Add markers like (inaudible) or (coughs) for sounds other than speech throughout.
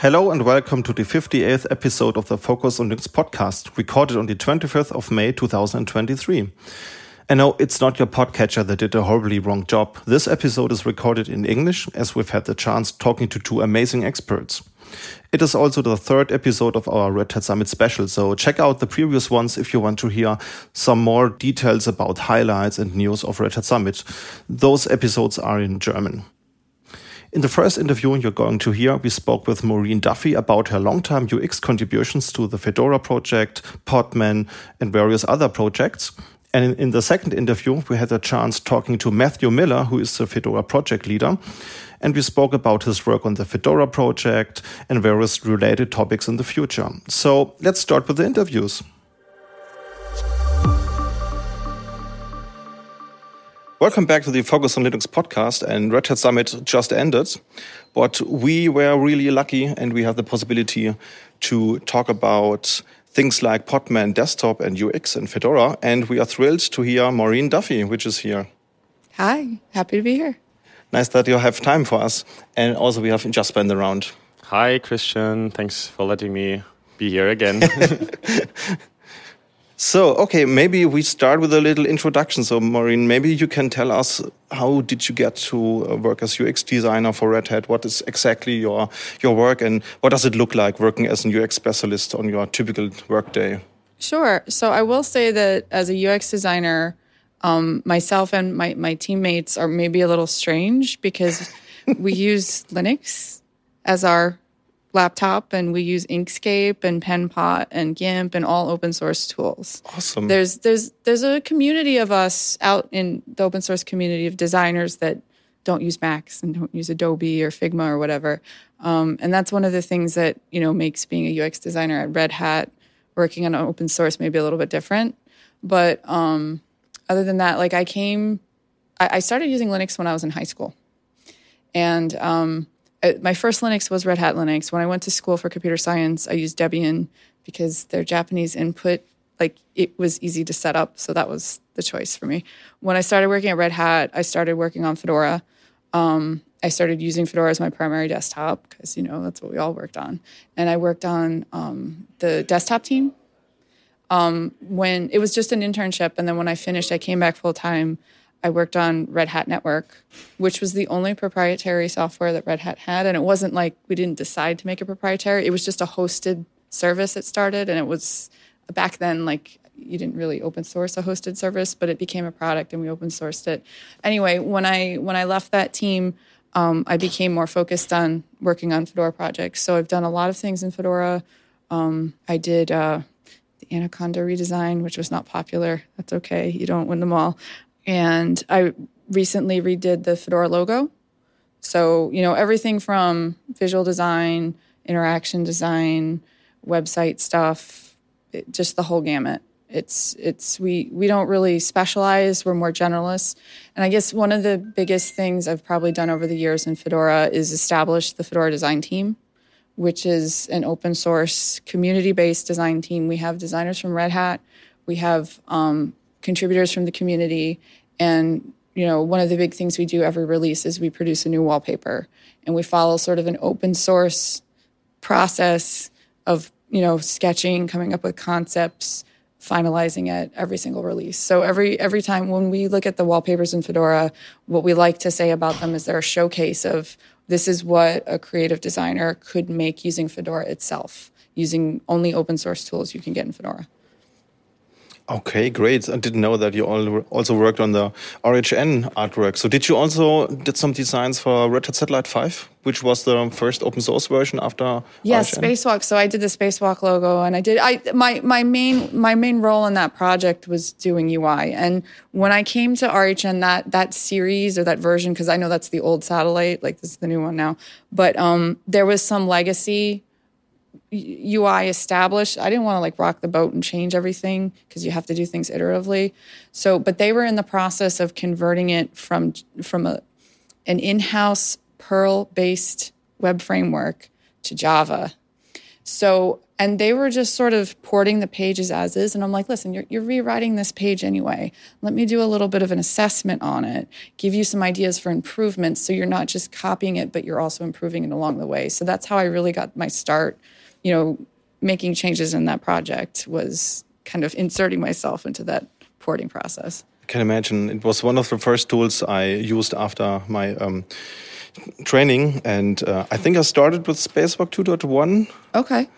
Hello and welcome to the 58th episode of the Focus on Linux podcast, recorded on the 25th of May 2023. And no, it's not your podcatcher that did a horribly wrong job. This episode is recorded in English, as we've had the chance talking to two amazing experts. It is also the third episode of our Red Hat Summit special, so check out the previous ones if you want to hear some more details about highlights and news of Red Hat Summit. Those episodes are in German. In the first interview you're going to hear, we spoke with Máirín Duffy about her long-time UX contributions to the Fedora project, Podman, and various other projects. And in, in, the second interview, we had a chance talking to Matthew Miller, who is the Fedora project leader. And we spoke about his work on the Fedora project and various related topics in the future. So let's start with the interviews. Welcome back to the Focus on Linux podcast. And Red Hat Summit just ended, but we were really lucky and we have the possibility to talk about things like Podman Desktop and UX and Fedora. And we are thrilled to hear Máirín Duffy, which is here. Hi, happy to be here. Nice that you have time for us. And also, we have Jasper in the round. Hi, Christian. Thanks for letting me be here again. (laughs) So, okay, maybe we start with a little introduction. So, Máirín, maybe you can tell us how did you get to uh, work as UX designer for Red Hat? What is exactly your your work, and what does it look like working as an UX specialist on your typical workday? Sure. So, I will say that as a UX designer, um, myself and my my teammates are maybe a little strange because we (laughs) use Linux as our laptop and we use Inkscape and PenPot and GIMP and all open source tools. Awesome. There's there's there's a community of us out in the open source community of designers that don't use Macs and don't use Adobe or Figma or whatever. Um, and that's one of the things that you know makes being a UX designer at Red Hat working on open source maybe a little bit different. But um, other than that, like I came, I, I, started using Linux when I was in high school, and um, my first Linux was Red Hat Linux. When I went to school for computer science, I used Debian because their Japanese input, like it was easy to set up. So that was the choice for me. When I started working at Red Hat, I started working on Fedora. Um, I started using Fedora as my primary desktop because, you know, that's what we all worked on. And I worked on um, the desktop team. Um, when it was just an internship. And then when I finished, I came back full time I worked on Red Hat Network, which was the only proprietary software that Red Hat had. And it wasn't like we didn't decide to make it proprietary, it was just a hosted service that started. And it was back then, like, you didn't really open source a hosted service, but it became a product and we open sourced it. Anyway, when I when I left that team, um, I became more focused on working on Fedora projects. So I've done a lot of things in Fedora. Um, I did uh, the Anaconda redesign, which was not popular. That's okay. You don't win them all. And I recently redid the Fedora logo. So, you know, everything from visual design, interaction design, website stuff, it, just the whole gamut. It's it's we we don't really specialize, we're more generalists. And I guess one of the biggest things I've probably done over the years in Fedora is establish the Fedora design team, which is an open source community-based design team. We have designers from Red Hat, we have um, contributors from the community. And, you know, one of the big things we do every release is we produce a new wallpaper and we follow sort of an open source process of, you know, sketching, coming up with concepts, finalizing it every single release. So every every time when we look at the wallpapers in Fedora, what we like to say about them is they're a showcase of this is what a creative designer could make using Fedora itself, using only open source tools you can get in Fedora. Okay, great. I didn't know that you all also worked on the RHN artwork. So did you also did some designs for Red Hat Satellite 5, which was the first open source version after Yes, RHN? Spacewalk. So I did the Spacewalk logo and I did I my my main my main role in that project was doing UI. And when I came to RHN that that series or that version because I know that's the old satellite, like this is the new one now, but um there was some legacy UI established. I didn't want to like rock the boat and change everything because you have to do things iteratively. So, but they were in the process of converting it from from a an in-house Perl-based web framework to Java. So and they were just sort of porting the pages as is and i'm like listen you're, you're rewriting this page anyway let me do a little bit of an assessment on it give you some ideas for improvements so you're not just copying it but you're also improving it along the way so that's how i really got my start you know making changes in that project was kind of inserting myself into that porting process. I can imagine it was one of the first tools i used after my um, training. And uh, i think i started with spacewalk 2.1 okay.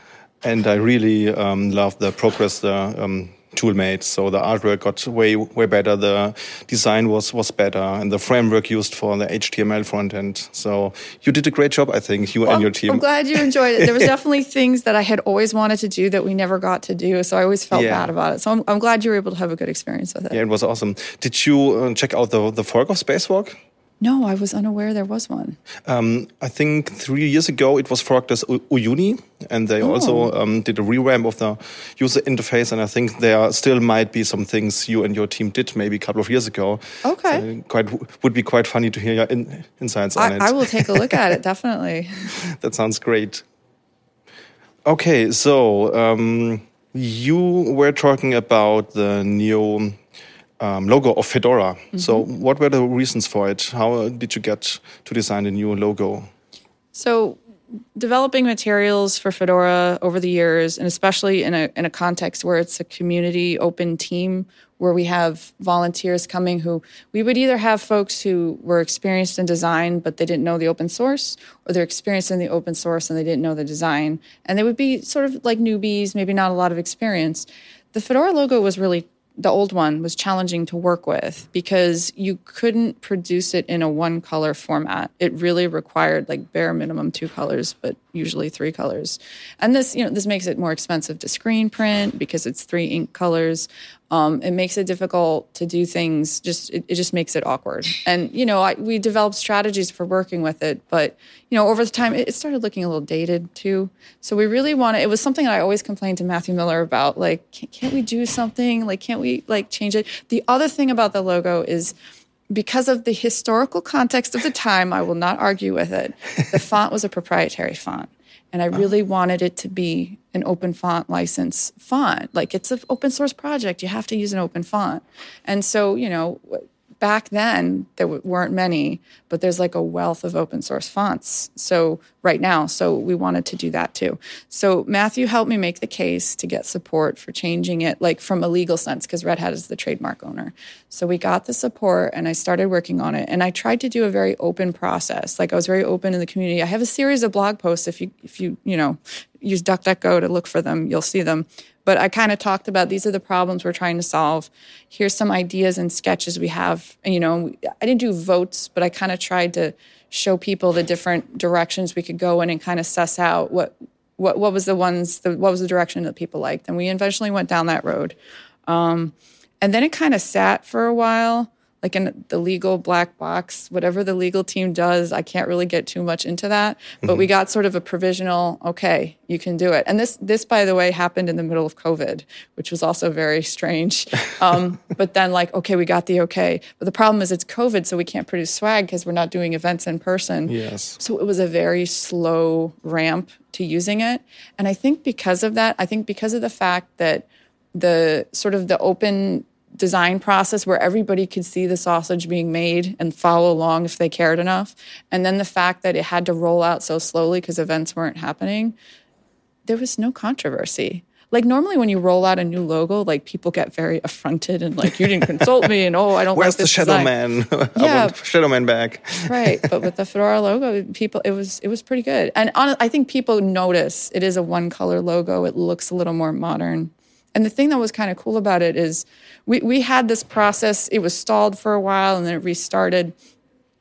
And I really um, love the progress the um, tool made. So the artwork got way way better. The design was was better, and the framework used for the HTML front end. So you did a great job, I think, you well, and your team. I'm glad you enjoyed it. There was (laughs) definitely things that I had always wanted to do that we never got to do. So I always felt yeah. bad about it. So I'm, I'm, glad you were able to have a good experience with it. Yeah, it was awesome. Did you uh, check out the the fork of Spacewalk? No, I was unaware there was one. Um, I think three years ago it was forked as Uyuni, and they oh. also um, did a revamp of the user interface. And I think there still might be some things you and your team did maybe a couple of years ago. Okay, so quite would be quite funny to hear your in, insights I, on it. I will take a look at it (laughs) definitely. that sounds great. Okay, so um, you were talking about the new um, logo of Fedora. Mm -hmm. So, what were the reasons for it? How did you get to design a new logo? So, developing materials for Fedora over the years, and especially in a in a context where it's a community open team where we have volunteers coming who we would either have folks who were experienced in design but they didn't know the open source or they're experienced in the open source and they didn't know the design and they would be sort of like newbies maybe not a lot of experience the fedora logo was really the old one was challenging to work with because you couldn't produce it in a one color format. It really required like bare minimum two colors, but usually three colors. And this, you know, this makes it more expensive to screen print because it's three ink colors. Um, it makes it difficult to do things. Just it, it just makes it awkward. And you know, I, we developed strategies for working with it, but you know, over the time, it, it started looking a little dated too. So we really wanted. It was something I always complained to Matthew Miller about. Like, can't, can't we do something? Like, can't we like change it? The other thing about the logo is because of the historical context of the time, I will not argue with it. The (laughs) font was a proprietary font. And I uh-huh. really wanted it to be an open font license font. Like it's an open source project. You have to use an open font. And so, you know, back then there weren't many but there's like a wealth of open source fonts. So right now so we wanted to do that too. So matthew helped me make the case to get support for changing it like from a legal sense because red hat is the trademark owner. So we got the support and i started working on it. And i tried to do a very open process. Like i was very open in the community. I have a series of blog posts if you if you you know use duckduckgo to look for them you'll see them but I kind of talked about these are the problems we're trying to solve. Here's some ideas and sketches we have. And, you know, I didn't do votes, but I kind of tried to show people the different directions we could go in and kind of suss out what what what was the ones the, what was the direction that people liked. And we eventually went down that road. Um, and then it kind of sat for a while like in the legal black box, whatever the legal team does, I can't really get too much into that. But mm-hmm. we got sort of a provisional, okay, you can do it. And this, this, by the way, happened in the middle of COVID, which was also very strange. (laughs) Um, but then, like, okay, we got the okay. But the problem is it's COVID, so we can't produce swag because we're not doing events in person. Yes. So it was a very slow ramp to using it. And I think because of that, I think because of the fact that the sort of the open design process where everybody could see the sausage being made and follow along if they cared enough. And then the fact that it had to roll out so slowly because events weren't happening, there was no controversy. Like normally when you roll out a new logo, like people get very (laughs) affronted and like you didn't consult me and oh I don't. Where's like the Shadow design. Man? (laughs) yeah, Shadow Man back. right, but with (laughs) the Fedora logo, people it was it was pretty good, and on, I think people notice it is a one color logo. It looks a little more modern. And the thing that was kind of cool about it is we, we had this process, it was stalled for a while and then it restarted.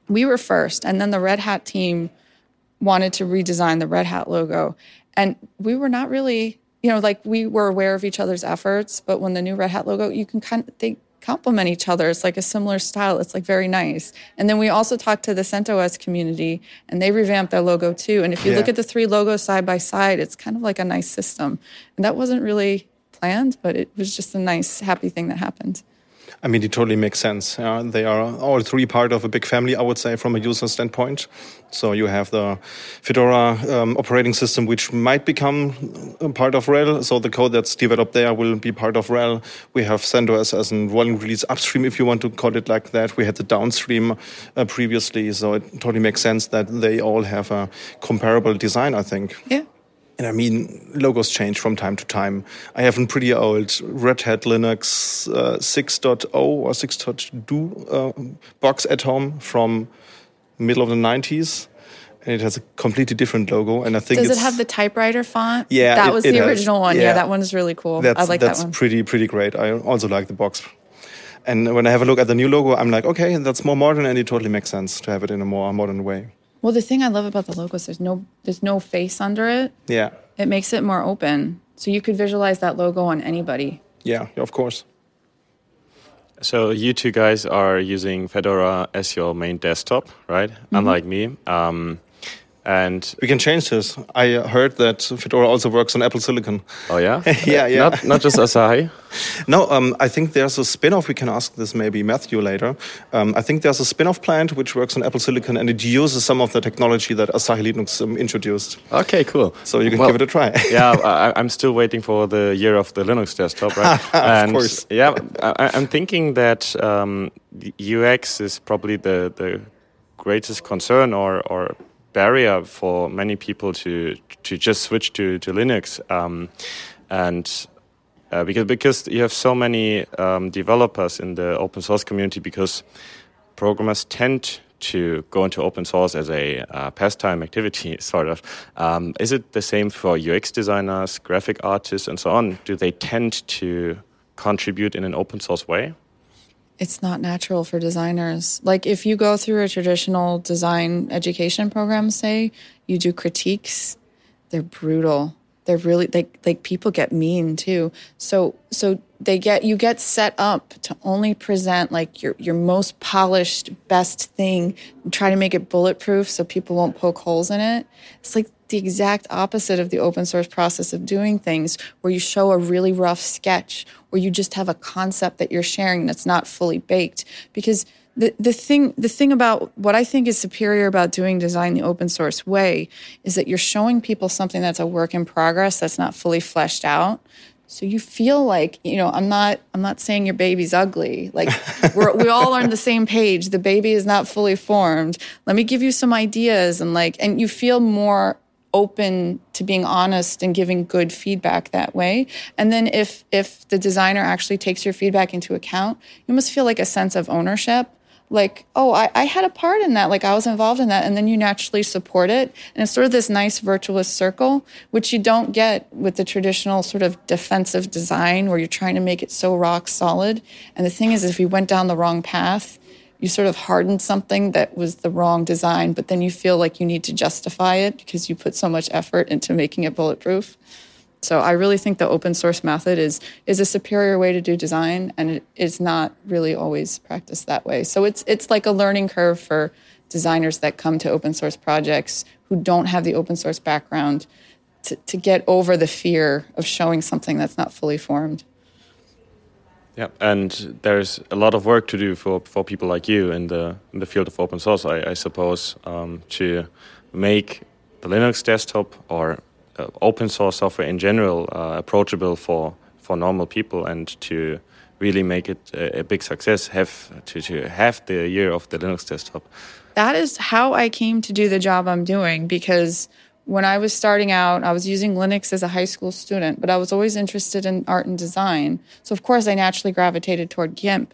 We were first, and then the Red Hat team wanted to redesign the Red Hat logo. And we were not really, you know, like we were aware of each other's efforts, but when the new Red Hat logo, you can kind of, they complement each other. It's like a similar style. It's like very nice. And then we also talked to the CentOS community and they revamped their logo too. And if you yeah. look at the three logos side by side, it's kind of like a nice system. And that wasn't really planned, but it was just a nice, happy thing that happened. I mean, it totally makes sense. Uh, they are all three part of a big family, I would say, from a user standpoint. So you have the Fedora um, operating system, which might become a part of RHEL. So the code that's developed there will be part of RHEL. We have CentOS as a rolling release upstream, if you want to call it like that. We had the downstream uh, previously, so it totally makes sense that they all have a comparable design. I think. Yeah. And I mean, logos change from time to time. I have a pretty old Red Hat Linux uh, 6.0 or 6.2 uh, box at home from middle of the 90s. And it has a completely different logo. And I think Does it have the typewriter font? Yeah, That it- was it the has. original one. Yeah. Yeah. that one's really cool. that's, I like that one. That's pretty, pretty great. I also like the box. And when I have a look at the new logo, I'm like, okay, that's more modern and it totally makes sense to have it in a more modern way. Well, the thing I love about the logo is there's no there's no face under it. Yeah. It makes it more open. So you could visualize that logo on anybody. Yeah, of course. So you two guys are using Fedora as your main desktop, right? Unlike me. Um, and We can change this. I heard that Fedora also works on Apple Silicon. oh yeah, (laughs) Yeah, yeah. Not not just Asahi. (laughs) No, um, I think there's a spin-off. We can ask this maybe Matthew later. Um, I think there's a spin-off plant which works on Apple Silicon and it uses some of the technology that Asahi Linux um, introduced. Okay, cool. So you can Well, give it a try. (laughs) yeah, I, I'm still waiting for the year of the Linux desktop, right? and course. Yeah, I, I'm thinking that um, UX is probably the the greatest concern or or barrier for many people to to just switch to to Linux, um, and. Uh, because because you have so many um, developers in the open source community, because programmers tend to go into open source as a uh, pastime activity, (laughs) sort of. Um, is it the same for UX designers, graphic artists, and so on? Do they tend to contribute in an open source way? It's not natural for designers. Like if you go through a traditional design education program, say, you do critiques, they're brutal. They're really they like people get mean too. So so they get you get set up to only present like your your most polished best thing and try to make it bulletproof so people won't poke holes in it. It's like the exact opposite of the open source process of doing things where you show a really rough sketch or you just have a concept that you're sharing that's not fully baked because the, the thing the thing about what I think is superior about doing design the open source way is that you're showing people something that's a work in progress that's not fully fleshed out. So you feel like you know I'm not I'm not saying your baby's ugly. Like (laughs) we're, we all are on the same page. The baby is not fully formed. Let me give you some ideas and like and you feel more open to being honest and giving good feedback that way. And then if if the designer actually takes your feedback into account you must feel like a sense of ownership. Like oh I, I had a part in that. Like i was involved in that. And then you naturally support it. And it's sort of this nice virtuous circle which you don't get with the traditional sort of defensive design where you're trying to make it so rock solid. And the thing is if you went down the wrong path you sort of hardened something that was the wrong design, but then you feel like you need to justify it because you put so much effort into making it bulletproof. So I really think the open source method is is a superior way to do design, and it is not really always practiced that way. So it's it's like a learning curve for designers that come to open source projects who don't have the open source background to, to get over the fear of showing something that's not fully formed. Yeah, and there's a lot of work to do for, for people like you in the in the field of open source, I, I suppose, um, to make the Linux desktop or uh, open source software in general uh, approachable for, for normal people, and to really make it a, a big success. Have to, to have the year of the Linux desktop. that is how I came to do the job I'm doing because when I was starting out, I was using Linux as a high school student, but I was always interested in art and design. So, of course, I naturally gravitated toward GIMP.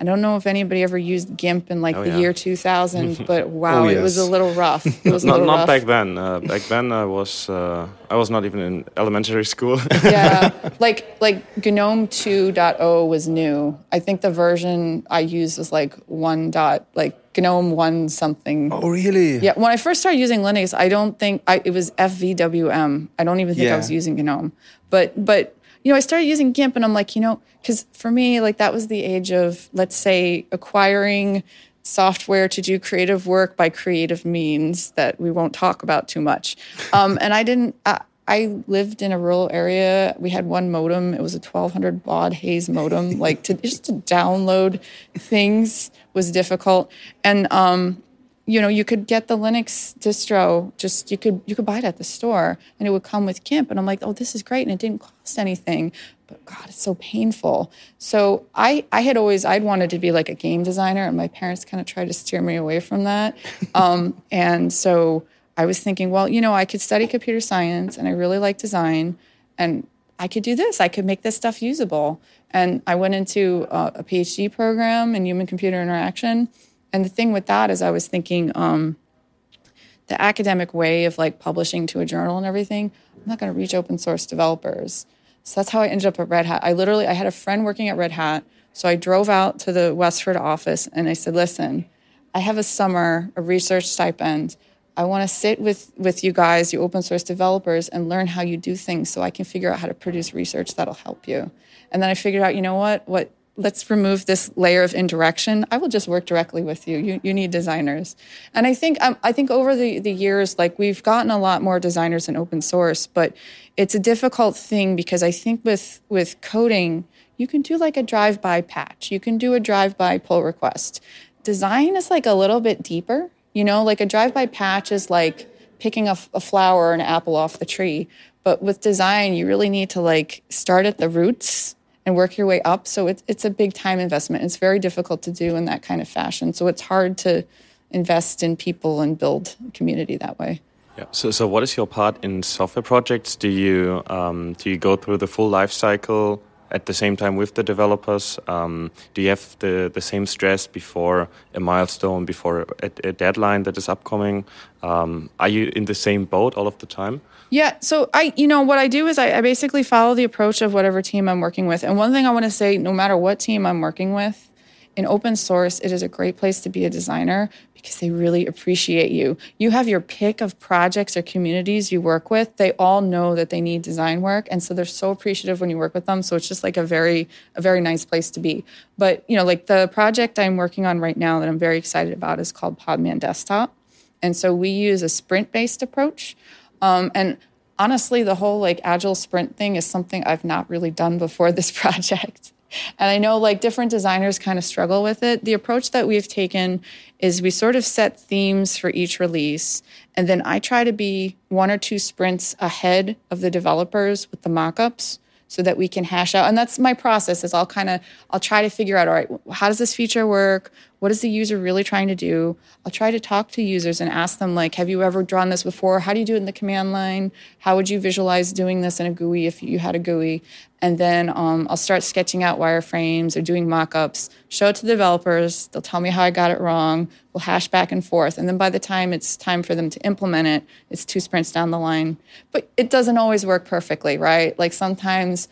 I don't know if anybody ever used GIMP in like Oh, the yeah. year 2000, (laughs) but wow, Oh, it was a little rough. It was a (laughs) Not not rough. back then. Uh, back then, I was uh, I was not even in elementary school. (laughs) yeah, like like GNOME 2.0 was new. I think the version I used was like one dot like GNOME one something. Oh, really? Yeah, when I first started using Linux, I don't think I, it was FVWM. I don't even think I was using GNOME. But but you know, I started using GIMP, and I'm like, you know, because for me, like that was the age of let's say acquiring software to do creative work by creative means that we won't talk about too much. (laughs) Um, and I didn't. I, I lived in a rural area. We had one modem. It was a 1200 baud Hayes modem. (laughs) like to just to download things was difficult. And um, you know, you could get the Linux distro. Just you could you could buy it at the store, and it would come with GIMP. And I'm like, oh, this is great, and it didn't cost anything. But God, it's so painful. So I I had always I'd wanted to be like a game designer, and my parents kind of tried to steer me away from that. (laughs) um, and so I was thinking, well, you know, I could study computer science and I really like design and I could do this. I could make this stuff usable. And I went into a, a PhD program in human computer interaction. And the thing with that is, I was thinking um, the academic way of like publishing to a journal and everything, I'm not going to reach open source developers. So that's how I ended up at Red Hat. I literally, I had a friend working at Red Hat. So I drove out to the Westford office and I said, listen, I have a summer, a research stipend. I want to sit with with you guys, you open source developers, and learn how you do things, so I can figure out how to produce research that'll help you. And then I figured out, you know what? What let's remove this layer of indirection. I will just work directly with you. You, you need designers. And I think um, I think over the, the years, like we've gotten a lot more designers in open source, but it's a difficult thing because I think with with coding, you can do like a drive-by patch. You can do a drive-by pull request. Design is like a little bit deeper. You know, like a drive-by patch is like picking a, a flower or an apple off the tree. But with design, you really need to like start at the roots and work your way up. So it's it's a big time investment. It's very difficult to do in that kind of fashion. So it's hard to invest in people and build community that way. Yeah. So, so what is your part in software projects? Do you um, do you go through the full life cycle at the same time with the developers? Um, do you have the, the same stress before a milestone, before a, a deadline that is upcoming? Um, are you in the same boat all of the time? Yeah. So I, you know, what I do is I, I basically follow the approach of whatever team I'm working with. And one thing I want to say, no matter what team I'm working with, in open source, it is a great place to be a designer because they really appreciate you. You have your pick of projects or communities you work with. They all know that they need design work, and so they're so appreciative when you work with them. So it's just like a very a very nice place to be. But you know, like the project I'm working on right now that I'm very excited about is called Podman Desktop, and so we use a sprint based approach, um, and honestly, the whole like agile sprint thing is something I've not really done before (laughs) this project. And I know like different designers kind of struggle with it. The approach that we've taken is we sort of set themes for each release. And then I try to be one or two sprints ahead of the developers with the mockups so that we can hash out and that's my process is i'll kind of i'll try to figure out all right how does this feature work what is the user really trying to do? I'll try to talk to users and ask them like have you ever drawn this before? How do you do it in the command line? How would you visualize doing this in a gui if you had a gui? And then um, i'll start sketching out wireframes or doing mock-ups. Show it to the developers. They'll tell me how i got it wrong. We'll hash back and forth. And then by the time it's time for them to implement it it's two sprints down the line. But it doesn't always work perfectly right? Like sometimes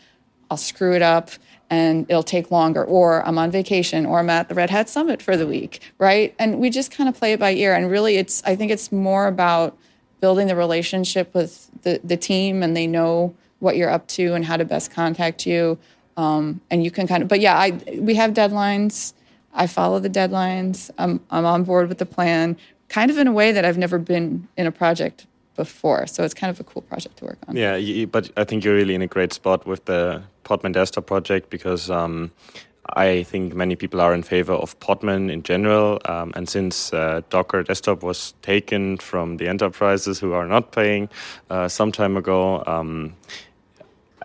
i'll screw it up and it'll take longer, or I'm on vacation, or I'm at the Red Hat Summit for the week, right? And we just kind of play it by ear. And really, it's I think it's more about building the relationship with the, the team, and they know what you're up to and how to best contact you. Um, and you can kind of, but yeah, I we have deadlines. I follow the deadlines. I'm I'm on board with the plan, kind of in a way that I've never been in a project before. So it's kind of a cool project to work on. Yeah, but I think you're really in a great spot with the Podman Desktop project because um, I think many people are in favor of Podman in general. Um, and since uh, Docker Desktop was taken from the enterprises who are not paying uh, some time ago, um,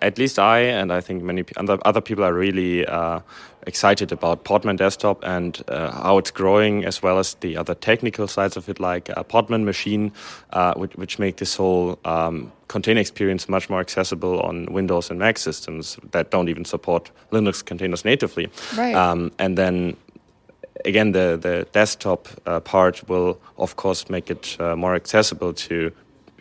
at least I and I think many other people are really uh, excited about Podman Desktop and uh, how it's growing, as well as the other technical sides of it, like a Podman Machine, uh, which, which, make this whole um, container experience much more accessible on Windows and Mac systems that don't even support Linux containers natively. Right. Um, and then again, the, the desktop uh, part will, of course, make it uh, more accessible to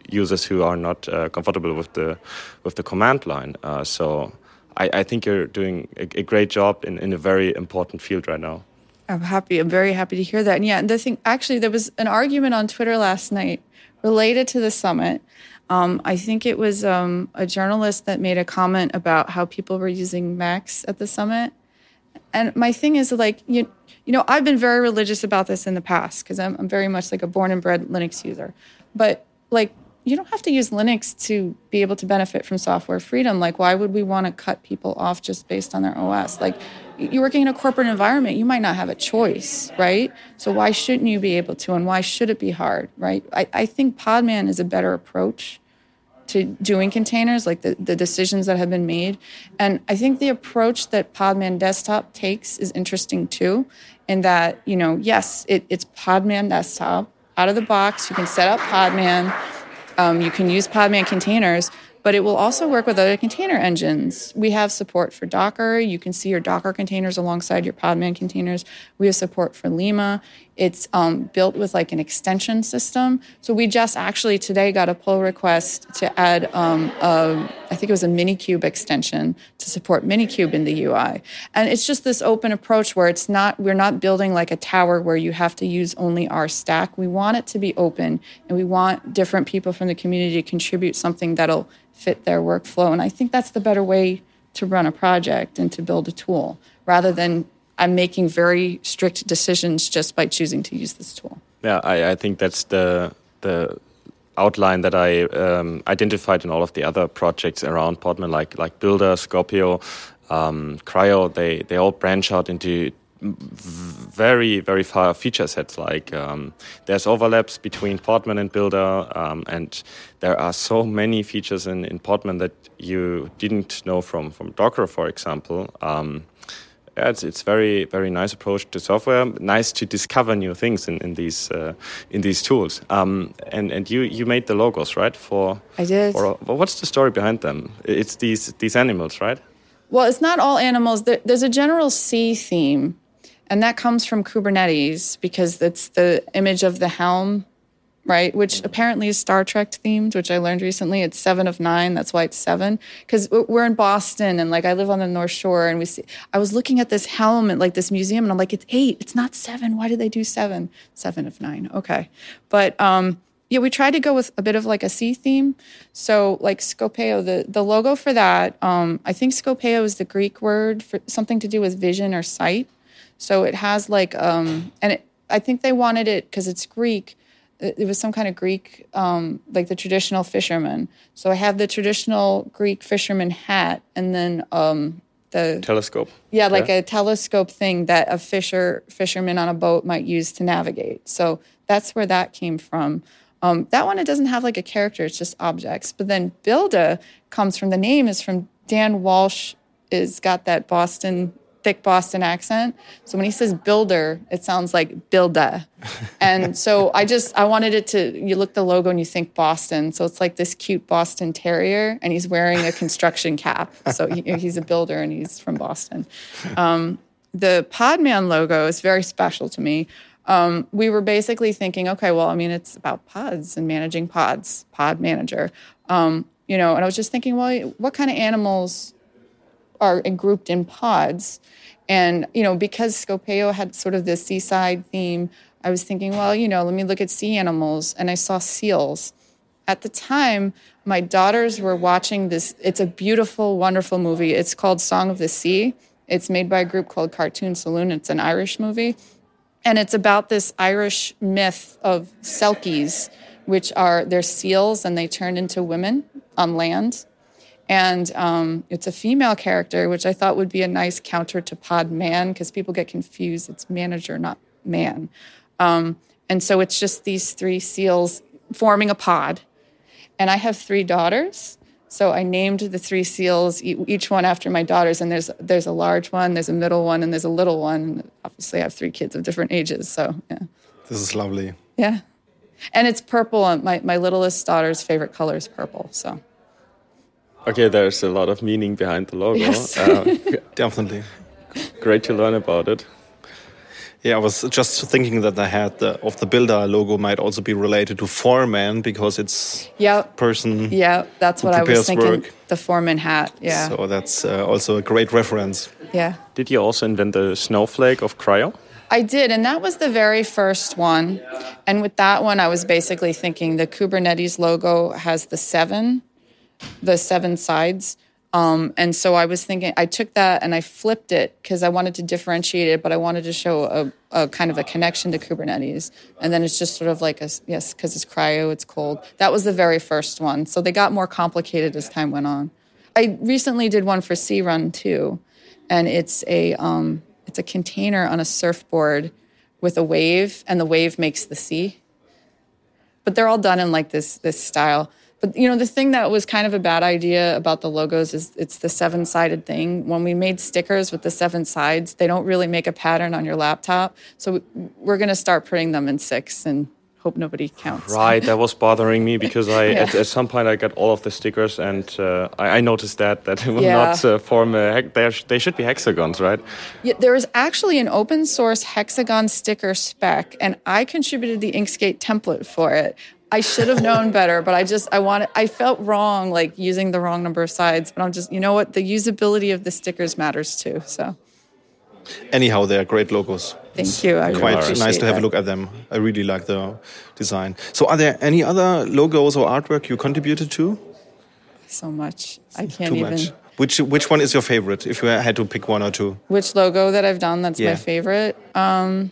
users who are not uh, comfortable with the with the command line. Uh, so I, I think you're doing a, a, great job in, in a very important field right now. I'm happy. I'm very happy to hear that. And yeah, and the thing actually, there was an argument on Twitter last night related to the summit. Um, I think it was um, a journalist that made a comment about how people were using Macs at the summit. And my thing is like you, you know, I've been very religious about this in the past because I'm, I'm very much like a born and bred Linux user. But like you don't have to use Linux to be able to benefit from software freedom. Like, why would we want to cut people off just based on their OS? Like, you're working in a corporate environment, you might not have a choice, right? So why shouldn't you be able to, and why should it be hard, right? I, I think Podman is a better approach to doing containers, like the, the decisions that have been made. And I think the approach that Podman Desktop takes is interesting too, in that, you know, yes, it, it's Podman Desktop. Out of the box, you can set up Podman, um, you can use Podman containers, but it will also work with other container engines. We have support for Docker. You can see your Docker containers alongside your Podman containers. We have support for Lima. It's um, built with like an extension system. So we just actually today got a pull request to add, um, a, I think it was a Minikube extension to support Minikube in the UI. And it's just this open approach where it's not, we're not building like a tower where you have to use only our stack. We want it to be open and we want different people from the community to contribute something that'll fit their workflow. And I think that's the better way to run a project and to build a tool rather than I'm making very strict decisions just by choosing to use this tool. Yeah, I, I think that's the the outline that I um, identified in all of the other projects around Podman, like like Buildah, Skopeo, um, CRI-O. They they all branch out into very very far feature sets like um, there's overlaps between podman and Buildah um, and there are so many features in, in podman that you didn't know from from docker for example um, yeah, it's it's very very nice approach to software. Nice to discover new things in, in these uh, in these tools. Um, and and you you made the logos right for i did. for, what's the story behind them? It's these these animals right? Well, it's not all animals. There's a general sea theme and that comes from Kubernetes because it's the image of the helm, right? Which apparently is Star Trek themed, which I learned recently. It's seven of nine. That's why it's seven. Because we're in Boston and like I live on the North Shore and we see, I was looking at this helm at like this museum and I'm like, it's eight. It's not seven. Why did they do seven? Seven of nine. Okay. But, um, yeah, we tried to go with a bit of like a sea theme. So like Skopeo, the, the logo for that, um, I think Skopeo is the Greek word for something to do with vision or sight. So it has like, um, and it, I think they wanted it because it's Greek. It was some kind of Greek, um, like the traditional fisherman. So I have the traditional Greek fisherman hat, and then um, the telescope. Yeah, like yeah. a telescope thing that a fisher fisherman on a boat might use to navigate. So that's where that came from. Um, that one it doesn't have like a character; it's just objects. But then Buildah comes from the name is from Dan Walsh. Is got that Boston thick Boston accent. So when he says builder, it sounds like Buildah. and (laughs) so I just I wanted it to you look the logo and you think Boston. So it's like this cute Boston terrier and he's wearing a construction cap. So he, (laughs) he's a builder and he's from Boston. Um, the Podman logo is very special to me. Um, we were basically thinking, okay, well, I mean, it's about pods and managing pods, pod manager. Um, you know, and I was just thinking, well, what kind of animals are grouped in pods. And, you know, because Skopeo had sort of this seaside theme, I was thinking, well, you know, let me look at sea animals. And I saw seals. At the time, my daughters were watching this. It's a beautiful, wonderful movie. It's called Song of the Sea. It's made by a group called Cartoon Saloon. It's an Irish movie. And it's about this Irish myth of selkies, which are they're seals and they turn into women on land and um, it's a female character, which I thought would be a nice counter to pod man because people get confused. It's manager, not man. Um, and so it's just these three seals forming a pod. And I have three daughters. So I named the three seals, each one after my daughters. And there's there's a large one, there's a middle one, and there's a little one. Obviously, I have three kids of different ages. So yeah. This is lovely. Yeah. And it's purple. My, my littlest daughter's favorite color is purple. So Okay, there's a lot of meaning behind the logo. Yes. Uh, (laughs) Definitely. Great to learn about it. Yeah, I was just thinking that the hat of the Buildah logo might also be related to foreman because it's yeah person. Yeah, that's what I was thinking. Work. The foreman hat. Yeah. So that's uh, also a great reference. Yeah. Did you also invent the snowflake of CRI-O? I did, and that was the very first one. And with that one, I was basically thinking the Kubernetes logo has the seven the seven sides. Um, and so I was thinking, I took that and I flipped it because I wanted to differentiate it, but I wanted to show a, a, kind of a connection to Kubernetes. And then it's just sort of like a, yes, because it's cryo, it's cold. That was the very first one. So they got more complicated as time went on. I recently did one for crun too, and it's a um, it's a container on a surfboard with a wave, and the wave makes the sea. But they're all done in like this this style. But you know, the thing that was kind of a bad idea about the logos is it's the seven-sided thing. When we made stickers with the seven sides, they don't really make a pattern on your laptop. So we're going to start printing them in six and hope nobody counts. Right, that was bothering me because I (laughs) yeah. at, at, some point I got all of the stickers and uh, I, I, noticed that that it will yeah. not uh, form a they they should be hexagons, right? Yeah, there is actually an open source hexagon sticker spec, and I contributed the Inkscape template for it. I should have known better, but I just I wanted I felt wrong like using the wrong number of sides, but I'm just you know what the usability of the stickers matters too. So anyhow, they are great logos. Thank you. I quite really nice to have that. a look at them. I really like the design. So, are there any other logos or artwork you contributed to? So much. I can't Too even. Much. Which which one is your favorite? If you had to pick one or two. Which logo that I've done that's yeah. my favorite? Um,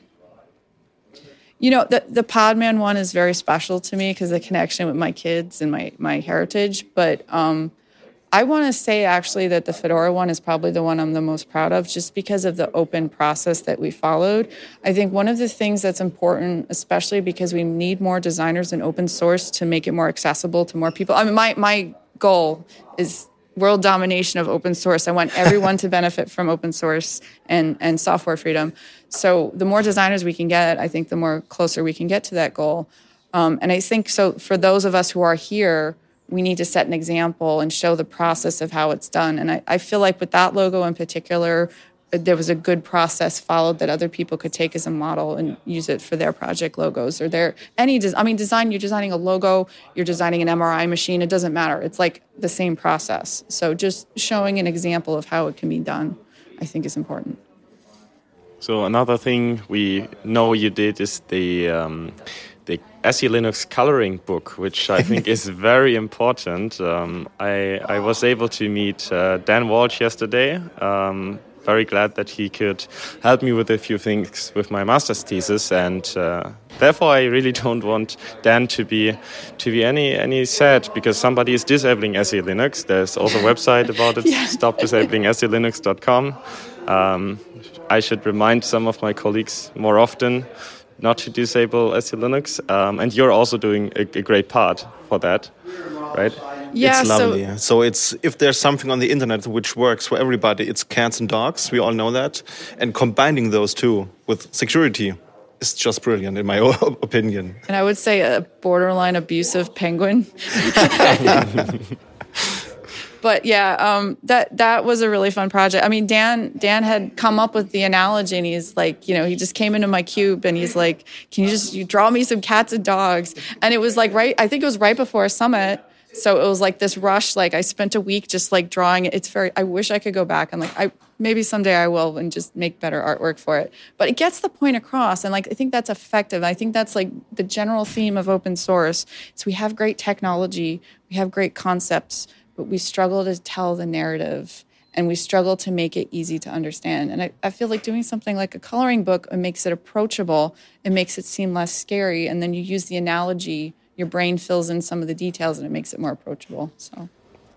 you know, the the Podman one is very special to me because the connection with my kids and my my heritage. But um, I want to say actually that the Fedora one is probably the one I'm the most proud of just because of the open process that we followed. I think one of the things that's important, especially because we need more designers and open source to make it more accessible to more people. I mean, my, my goal is world domination of open source. I want everyone to benefit from open source and, and software freedom. So the more designers we can get, I think the more closer we can get to that goal. Um, and I think so for those of us who are here, we need to set an example and show the process of how it's done. And I, I feel like with that logo in particular, there was a good process followed that other people could take as a model and use it for their project logos or their any des- I mean design you're designing a logo you're designing an MRI machine it doesn't matter it's like the same process so just showing an example of how it can be done I think is important so another thing we know you did is the um, the SE Linux coloring book, which I (laughs) think is very important. Um, I, I was able to meet uh, Dan Walsh yesterday. Um, very glad that he could help me with a few things with my master's thesis, and uh, therefore I really (laughs) don't want Dan to be to be any any sad because somebody is disabling SE Linux. There's also a website about it, (laughs) yeah. stopdisabling.selinux.com. Um, I should remind some of my colleagues more often not to disable SE Linux. Um, and you're also doing a, a, great part for that, right? Yeah, it's lovely. So, so, it's if there's something on the internet which works for everybody, it's cats and dogs. We all know that, and combining those two with security is just brilliant, in my (laughs) opinion. And I would say a borderline abusive penguin. (laughs) but yeah, um, that that was a really fun project. I mean, Dan Dan had come up with the analogy, and he's like, you know, he just came into my cube, and he's like, "Can you just you draw me some cats and dogs?" And it was like right, I think it was right before a summit. So it was like this rush. Like I spent a week just like drawing it. It's very. I wish I could go back and like I maybe someday I will and just make better artwork for it. But it gets the point across, and like I think that's effective. I think that's like the general theme of open source. So we have great technology, we have great concepts, but we struggle to tell the narrative and we struggle to make it easy to understand. And I, I feel like doing something like a coloring book it makes it approachable, it makes it seem less scary, and then you use the analogy, your brain fills in some of the details and it makes it more approachable. So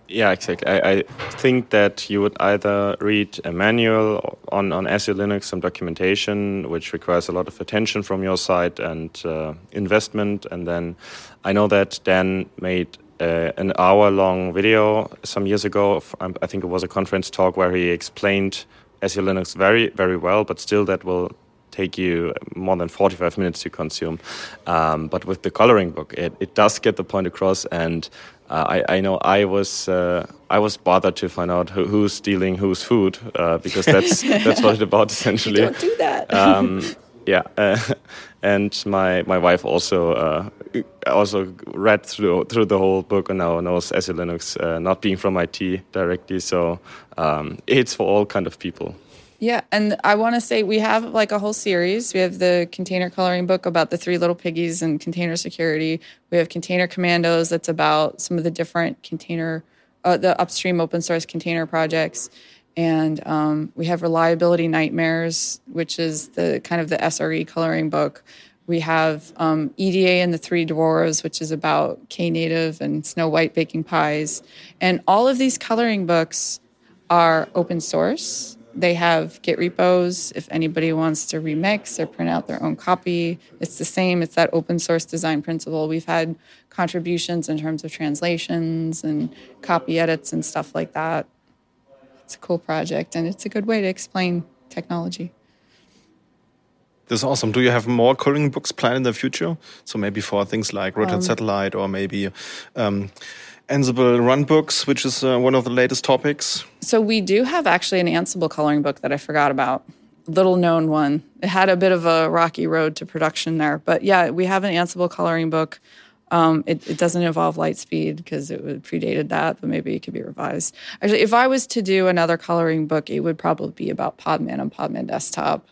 yeah, exactly. I, I, think that you would either read a manual on, on SE Linux, some documentation, which requires a lot of attention from your side and uh, investment. And then I know that Dan made uh, an hour long video some years ago. Um, I think it was a conference talk where he explained SE Linux very, very well, but still that will take you more than 45 minutes to consume. Um, but with the coloring book, it, it does get the point across. And uh, I, I, know I was uh, I was bothered to find out who, who's stealing whose food uh, because that's (laughs) that's what it's about essentially. Don't do that. Um, yeah, uh, (laughs) and my my wife also uh, also read through through the whole book and now knows SE Linux, uh, not being from IT directly. So um, it's for all kind of people. Yeah, and I want to say we have like a whole series. We have the container coloring book about the three little piggies and container security. We have Container Commandos that's about some of the different container uh, the upstream open source container projects. And um, we have Reliability Nightmares, which is the kind of the SRE coloring book. We have um, EDA and the Three Dwarves, which is about Knative and Snow White baking pies. And all of these coloring books are open source. They have Git repos if anybody wants to remix or print out their own copy. It's the same, it's that open source design principle. We've had contributions in terms of translations and copy edits and stuff like that. It's a cool project and it's a good way to explain technology. This is awesome. Do you have more coloring books planned in the future? So maybe for things like Red um, Satellite or maybe um, Ansible runbooks, which is uh, one of the latest topics. So we do have actually an Ansible coloring book that I forgot about. Little known one. It had a bit of a rocky road to production there, but yeah, we have an Ansible coloring book. Um, it, it, doesn't involve Lightspeed because it predated that, but maybe it could be revised. Actually, if I was to do another coloring book, it would probably be about Podman and Podman Desktop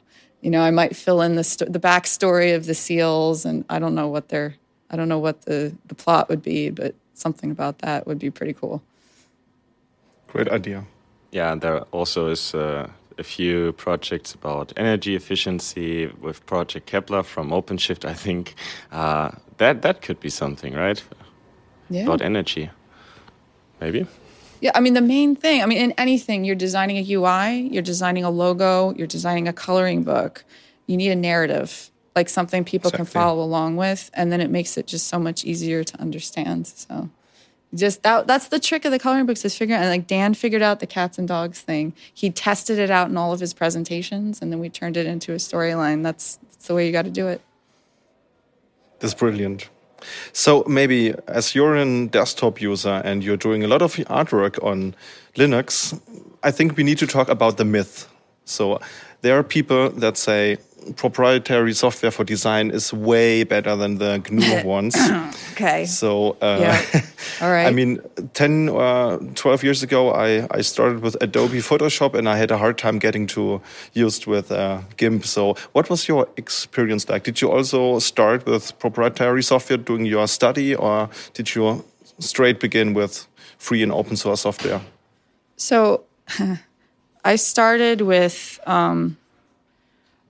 you know, I might fill in the the backstory of the seals, and I don't know what their I don't know what the the plot would be, but something about that would be pretty cool. Great idea. Yeah, and there also is uh, a few projects about energy efficiency with Project Kepler from OpenShift. I think uh, that that could be something, right? Yeah. About energy, maybe. Yeah, I mean the main thing. I mean, in anything, you're designing a UI, you're designing a logo, you're designing a coloring book. You need a narrative, like something people exactly. can follow along with, and then it makes it just so much easier to understand. So, just that that's the trick of the coloring books is figuring. And like Dan figured out the cats and dogs thing. He tested it out in all of his presentations, and then we turned it into a storyline. That's that's the way you got to do it. That's brilliant. So maybe as you're a desktop user and you're doing a lot of artwork on Linux, I think we need to talk about the myth. So there are people that say proprietary software for design is way better than the (laughs) GNU ones. (coughs) okay. So, uh, yeah. (laughs) all right. I mean, 10 or 12 years ago, I, I started with Adobe Photoshop and I had a hard time getting to used with uh, GIMP. So, what was your experience like? Did you also start with proprietary software doing your study, or did you straight begin with free and open source software? So, (laughs) I started with. Um,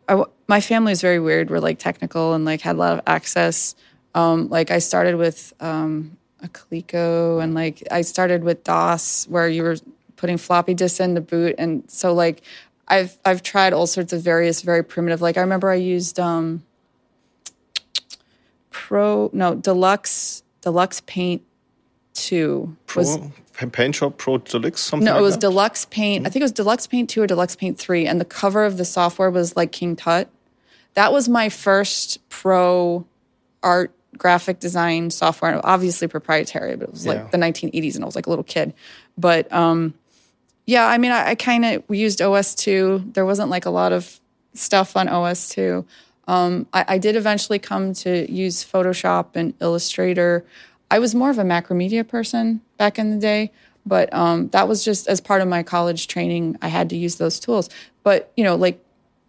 I, my family is very weird. We're like technical and like had a lot of access. Um, like I started with um, a Coleco and like I started with DOS where you were putting floppy disks in the boot, and so like I've I've tried all sorts of various very primitive. Like I remember I used um, Pro no Deluxe Deluxe Paint two Pro, was Paint Shop Pro Deluxe something. No, it was? Deluxe Paint. Mm-hmm. I think it was Deluxe Paint two or Deluxe Paint three, and the cover of the software was like King Tut. That was my first pro art graphic design software. Obviously proprietary, but it was like yeah. the 1980s, and I was like a little kid. But um, yeah, I mean, I, I kind of we used OS two. There wasn't like a lot of stuff on OS two. Um, I, I did eventually come to use Photoshop and Illustrator. I was more of a Macromedia person back in the day, but um, that was just as part of my college training. I had to use those tools. But you know, like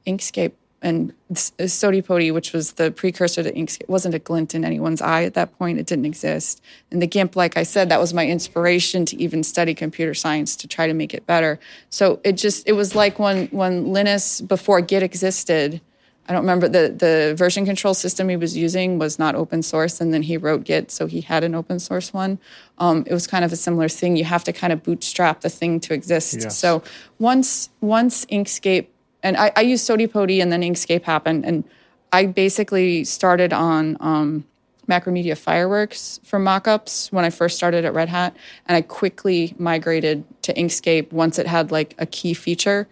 Inkscape and Sodipodi, which was the precursor to Inkscape, wasn't a glint in anyone's eye at that point. It didn't exist. And the GIMP, like I said, that was my inspiration to even study computer science to try to make it better. So it just it was like when when Linus before Git existed I don't remember the the version control system he was using was not open source, and then he wrote Git, so he had an open source one. Um, it was kind of a similar thing. You have to kind of bootstrap the thing to exist. Yes. So once once Inkscape and I, I used Sodipodi, and then Inkscape happened, and I basically started on um, Macromedia Fireworks for mockups when I first started at Red Hat, and I quickly migrated to Inkscape once it had like a key feature,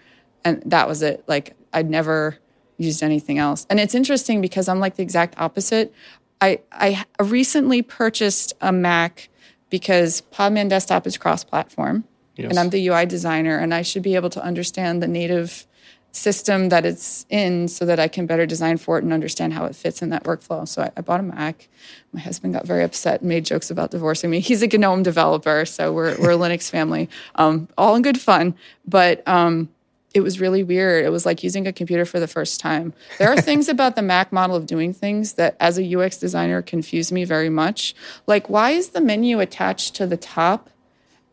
and that was it. Like I'd never used anything else. And it's interesting because I'm like the exact opposite. I, I recently purchased a Mac because Podman Desktop is cross platform. Yes. And I'm the UI designer, and I should be able to understand the native system that it's in so that I can better design for it and understand how it fits in that workflow. So I, I bought a Mac. My husband got very upset and made jokes about divorcing me. He's a GNOME developer, so we're, we're a (laughs) Linux family, um, all in good fun. But um, it was really weird. It was like using a computer for the first time. There are things about the Mac model of doing things that, as a UX designer, confuse me very much. Like, why is the menu attached to the top?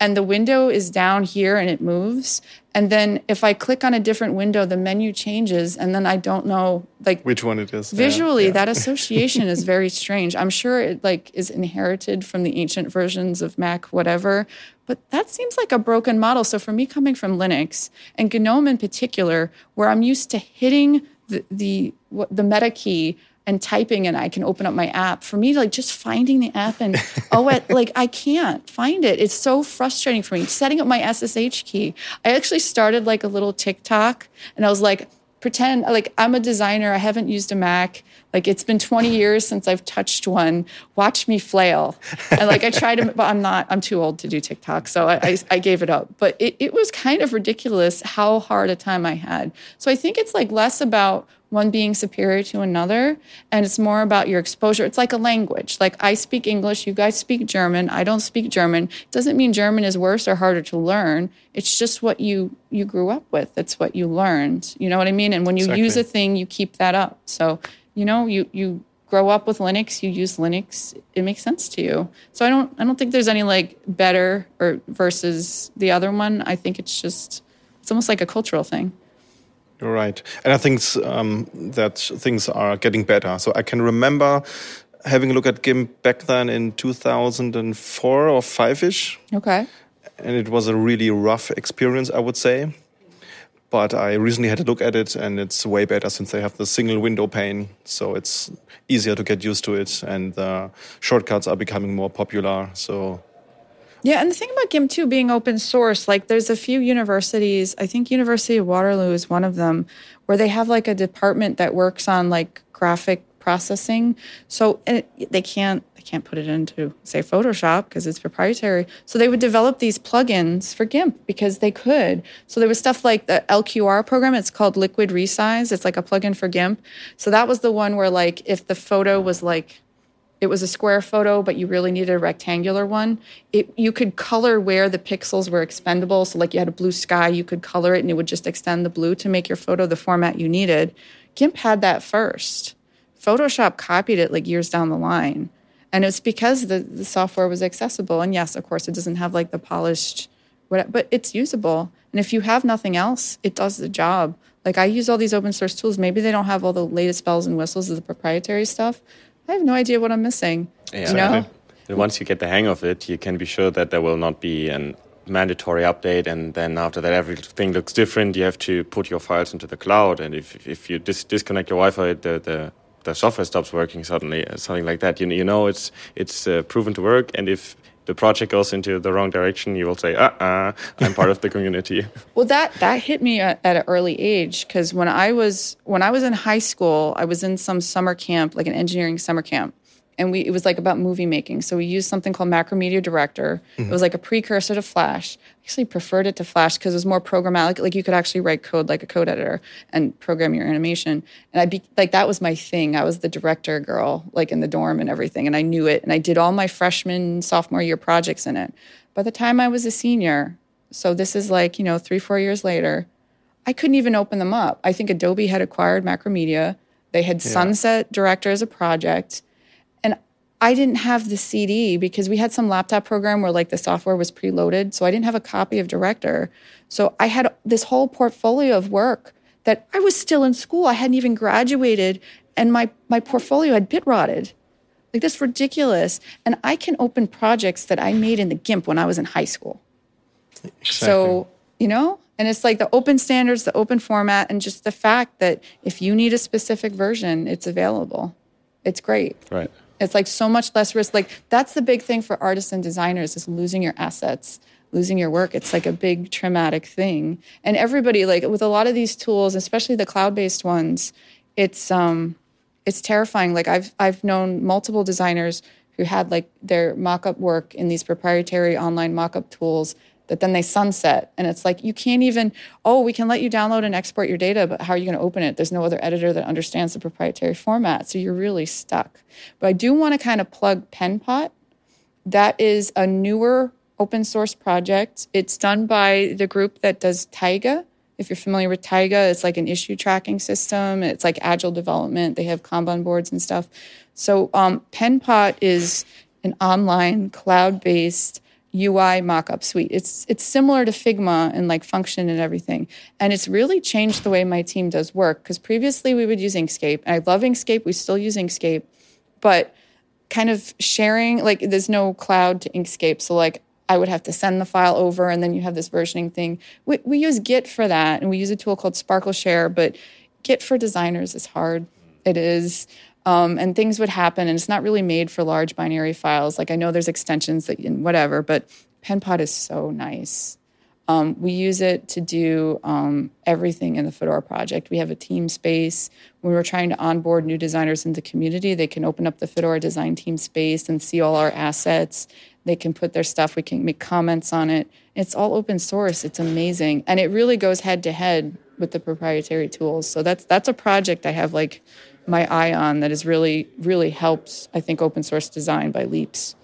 and the window is down here and it moves. And then if I click on a different window, the menu changes, and then I don't know like which one it is. Visually, Yeah, yeah. that (laughs) association is very strange. I'm sure it like is inherited from the ancient versions of Mac, whatever. But that seems like a broken model. So for me, coming from Linux and GNOME in particular, where I'm used to hitting the the the meta key and typing and I can open up my app. For me, like just finding the app and (laughs) oh, it, like I can't find it. It's so frustrating for me. Setting up my SSH key. I actually started like a little TikTok and I was like, pretend like I'm a designer. I haven't used a Mac. Like it's been 20 years since I've touched one. Watch me flail. And like I tried to, but I'm not, I'm too old to do TikTok. So I, I, I gave it up. But it, it was kind of ridiculous how hard a time I had. So I think it's like less about one being superior to another and it's more about your exposure. It's like a language. Like i speak english you guys speak german i don't speak german. It doesn't mean german is worse or harder to learn. It's just what you you grew up with. It's what you learned. You know what i mean? And when you Exactly. use a thing you keep that up. So you know you you grow up with linux you use linux it makes sense to you. So i don't i don't think there's any like better or versus the other one. I think it's just it's almost like a cultural thing right. And I think um, that things are getting better. So I can remember having a look at GIMP back then in 2004 or 5 ish. okay And it was a really rough experience, I would say. But I recently had a look at it and it's way better since they have the single window pane. So it's easier to get used to it. And the shortcuts are becoming more popular. So Yeah, and the thing about GIMP too being open source, like there's a few universities, I think University of Waterloo is one of them, where they have like a department that works on like graphic processing. So it, they can't they can't put it into say Photoshop because it's proprietary. So they would develop these plugins for GIMP because they could. So there was stuff like the LQR program. It's called Liquid Resize. It's like a plugin for GIMP. So that was the one where like if the photo was like it was a square photo, but you really needed a rectangular one. It, you could color where the pixels were expendable. So, like you had a blue sky, you could color it and it would just extend the blue to make your photo the format you needed. GIMP had that first. Photoshop copied it like years down the line. And it's because the, the software was accessible. And yes, of course, it doesn't have like the polished, but it's usable. And if you have nothing else, it does the job. Like I use all these open source tools. Maybe they don't have all the latest bells and whistles of the proprietary stuff. I have no idea what I'm missing. Yeah. You know? And once you get the hang of it, you can be sure that there will not be an mandatory update, and then after that, everything looks different. You have to put your files into the cloud, and if if you dis- disconnect your Wi-Fi, the the the software stops working suddenly, something like that. You, you know, it's it's uh, proven to work, and if the project goes into the wrong direction, you will say, "Uh, uh I'm part of the community." (laughs) Well, that that hit me at, at an early age because when I was when I was in high school, I was in some summer camp, like an engineering summer camp, and we it was like about movie making. So we used something called Macromedia Director. It mm-hmm. was like a precursor to Flash. I actually preferred it to Flash because it was more programmatic. Like you could actually write code like a code editor and program your animation. And I be like that was my thing. I was the director girl, like in the dorm and everything, and I knew it. And I did all my freshman sophomore year projects in it. By the time I was a senior, so this is like, you know, three, four years later, I couldn't even open them up. I think Adobe had acquired Macromedia. They had Sunset Director as a project. I didn't have the CD because we had some laptop program where like the software was preloaded. So I didn't have a copy of Director. So I had this whole portfolio of work that I was still in school. I hadn't even graduated and my, my portfolio had bit rotted. Like this ridiculous. And I can open projects that I made in the GIMP when I was in high school. So, you know, and it's like the open standards, the open format, and just the fact that if you need a specific version, it's available. It's great. right. It's like so much less risk. Like that's the big thing for artists and designers is losing your assets, losing your work. It's like a big traumatic thing. And everybody, like with a lot of these tools, especially the cloud-based ones, it's um it's terrifying. Like I've I've known multiple designers who had like their mock-up work in these proprietary online mock-up tools that then they sunset. And it's like you can't even oh we can let you download and export your data but how are you going to open it? There's no other editor that understands the proprietary format. So you're really stuck. But i do want to kind of plug penpot that is a newer open source project. It's done by the group that does taiga. If you're familiar with taiga it's like an issue tracking system. It's like agile development. They have kanban boards and stuff. So um, penpot is an online cloud-based UI mockup suite. It's it's similar to Figma and like function and everything. And it's really changed the way my team does work because previously we would use Inkscape. I love Inkscape. We still use Inkscape, but kind of sharing like there's no cloud to Inkscape. So like I would have to send the file over and then you have this versioning thing. We, we use Git for that and we use a tool called Sparkle Share, but Git for designers is hard. It is. Um, and things would happen, and it's not really made for large binary files. Like I know there's extensions that whatever, but PenPot is so nice. Um, we use it to do um, everything in the Fedora project. We have a team space. When we're trying to onboard new designers in the community, they can open up the Fedora design team space and see all our assets. They can put their stuff. We can make comments on it. It's all open source. It's amazing, and it really goes head to head with the proprietary tools. So that's that's a project I have like my eye on that has really really helped I think open source design by leaps.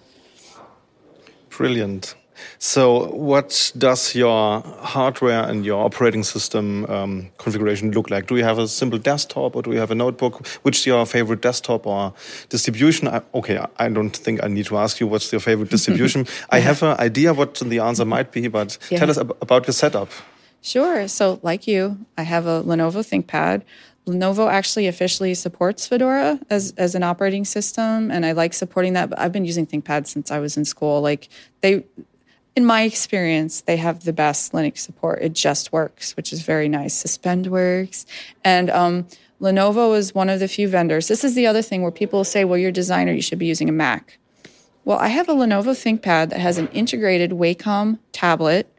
Brilliant. So, what does your hardware and your operating system um, configuration look like? Do you have a simple desktop or do you have a notebook? Which is your favorite desktop or distribution? I, okay, I don't think I need to ask you what's your favorite distribution. (laughs) I have an idea what the answer might be, but yeah. tell us ab about your setup. Sure. So, like you, I have a Lenovo ThinkPad. Lenovo actually officially supports Fedora as, as an operating system, and I like supporting that. But I've been using ThinkPad since I was in school. Like they, in my experience, they have the best Linux support. It just works, which is very nice. Suspend works, and um, Lenovo is one of the few vendors. This is the other thing where people say, "Well, you're a designer, you should be using a Mac." Well, I have a Lenovo ThinkPad that has an integrated Wacom tablet.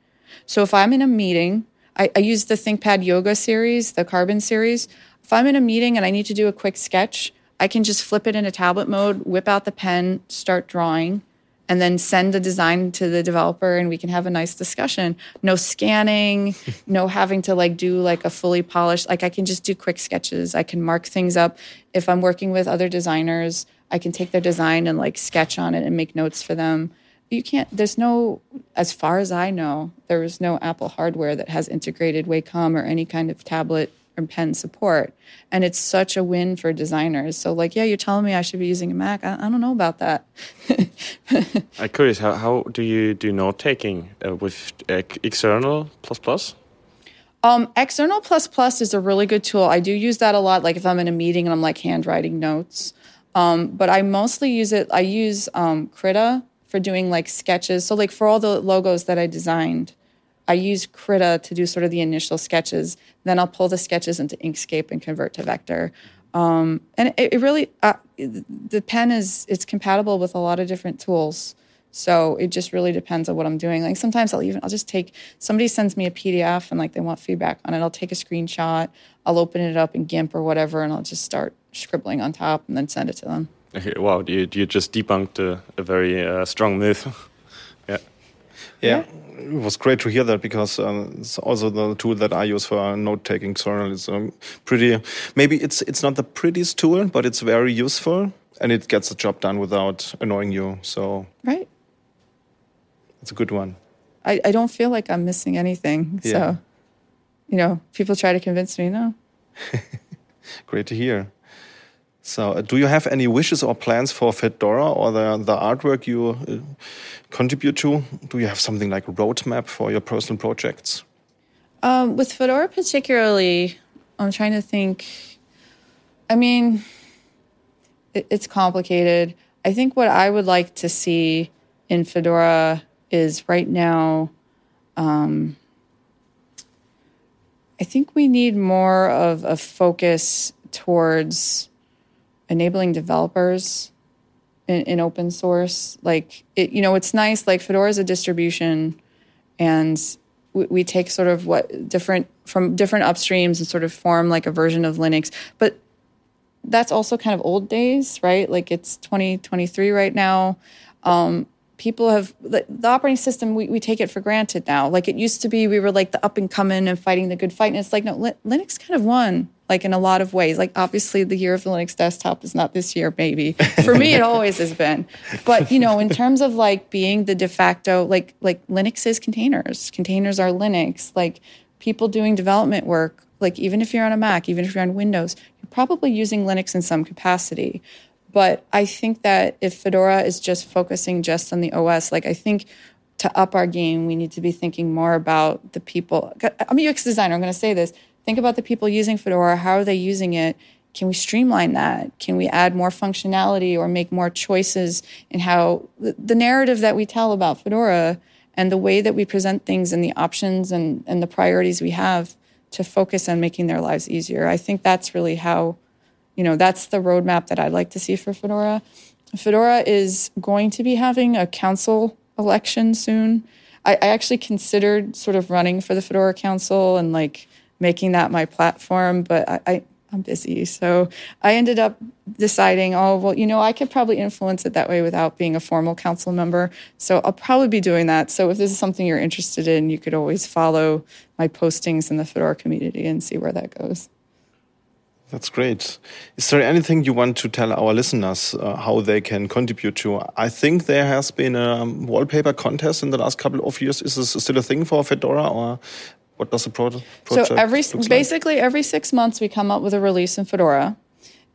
So if I'm in a meeting, I, I use the ThinkPad Yoga series, the Carbon series. If I'm in a meeting and I need to do a quick sketch, I can just flip it into tablet mode, whip out the pen, start drawing, and then send the design to the developer and we can have a nice discussion. No scanning, (laughs) no having to like do like a fully polished, like I can just do quick sketches. I can mark things up. If I'm working with other designers, I can take their design and like sketch on it and make notes for them. You can't, there's no, as far as I know, there is no Apple hardware that has integrated Wacom or any kind of tablet pen support. And it's such a win for designers. So like yeah you're telling me i should be using a mac. I, I don't know about that. (laughs) I'm curious how, how do you do note taking uh, with uh, Xournal plus plus? Um, Xournal plus plus is a really good tool. I do use that a lot like if i'm in a meeting and i'm like handwriting notes. Um, but i mostly use it i use um, krita for doing like sketches. So like for all the logos that i designed I use Krita to do sort of the initial sketches. Then I'll pull the sketches into Inkscape and convert to vector. Um, and it, it really, uh, the pen is it's compatible with a lot of different tools. So it just really depends on what I'm doing. Like sometimes I'll even I'll just take somebody sends me a PDF and like they want feedback on it. I'll take a screenshot, I'll open it up in GIMP or whatever, and I'll just start scribbling on top and then send it to them. Okay, wow, you you just debunked a, a very uh, strong myth. (laughs) yeah. yeah. it was great to hear that because um, it's also the tool that I use for note taking. Xournal is um, pretty. Maybe it's it's not the prettiest tool, but it's very useful and it gets the job done without annoying you. So right, it's a good one. I, I don't feel like I'm missing anything. Yeah. So, you know, people try to convince me no. (laughs) great to hear. So, uh, do you have any wishes or plans for Fedora or the, the artwork you uh, contribute to? Do you have something like a roadmap for your personal projects? Um, with Fedora, particularly, I'm trying to think. I mean, it, it's complicated. I think what I would like to see in Fedora is right now. Um, I think we need more of a focus towards enabling developers in, in, open source. Like it, you know, it's nice. Like Fedora is a distribution, and we, we, take sort of what different from different upstreams and sort of form like a version of Linux. But that's also kind of old days, right? Like it's 2023 right now. Um, people have the, the operating system we, we take it for granted now. Like it used to be we were like the up and coming and fighting the good fight and it's like no linux kind of won like in a lot of ways. Like obviously the year of the linux desktop is not this year maybe. For me it always has been. But you know in terms of like being the de facto like like linux is containers. Containers are linux. Like people doing development work like even if you're on a mac even if you're on windows you're probably using linux in some capacity but I think that if Fedora is just focusing just on the OS, like I think to up our game, we need to be thinking more about the people. I'm a UX designer. I'm going to say this. Think about the people using Fedora. How are they using it? Can we streamline that? Can we add more functionality or make more choices in how the narrative that we tell about Fedora and the way that we present things and the options and, and the priorities we have to focus on making their lives easier? I think that's really how, you know, that's the roadmap that I'd like to see for Fedora. Fedora is going to be having a council election soon. I, I actually considered sort of running for the Fedora Council and like making that my platform, but I, I I'm busy. So I ended up deciding, oh, well, you know, I could probably influence it that way without being a formal council member. So I'll probably be doing that. So if this is something you're interested in, you could always follow my postings in the Fedora community and see where that goes. That's great. Is there anything you want to tell our listeners uh, how they can contribute to? I think there has been a wallpaper contest in the last couple of years. Is this still a thing for Fedora, or what does the project? So every basically like? every six months we come up with a release in Fedora,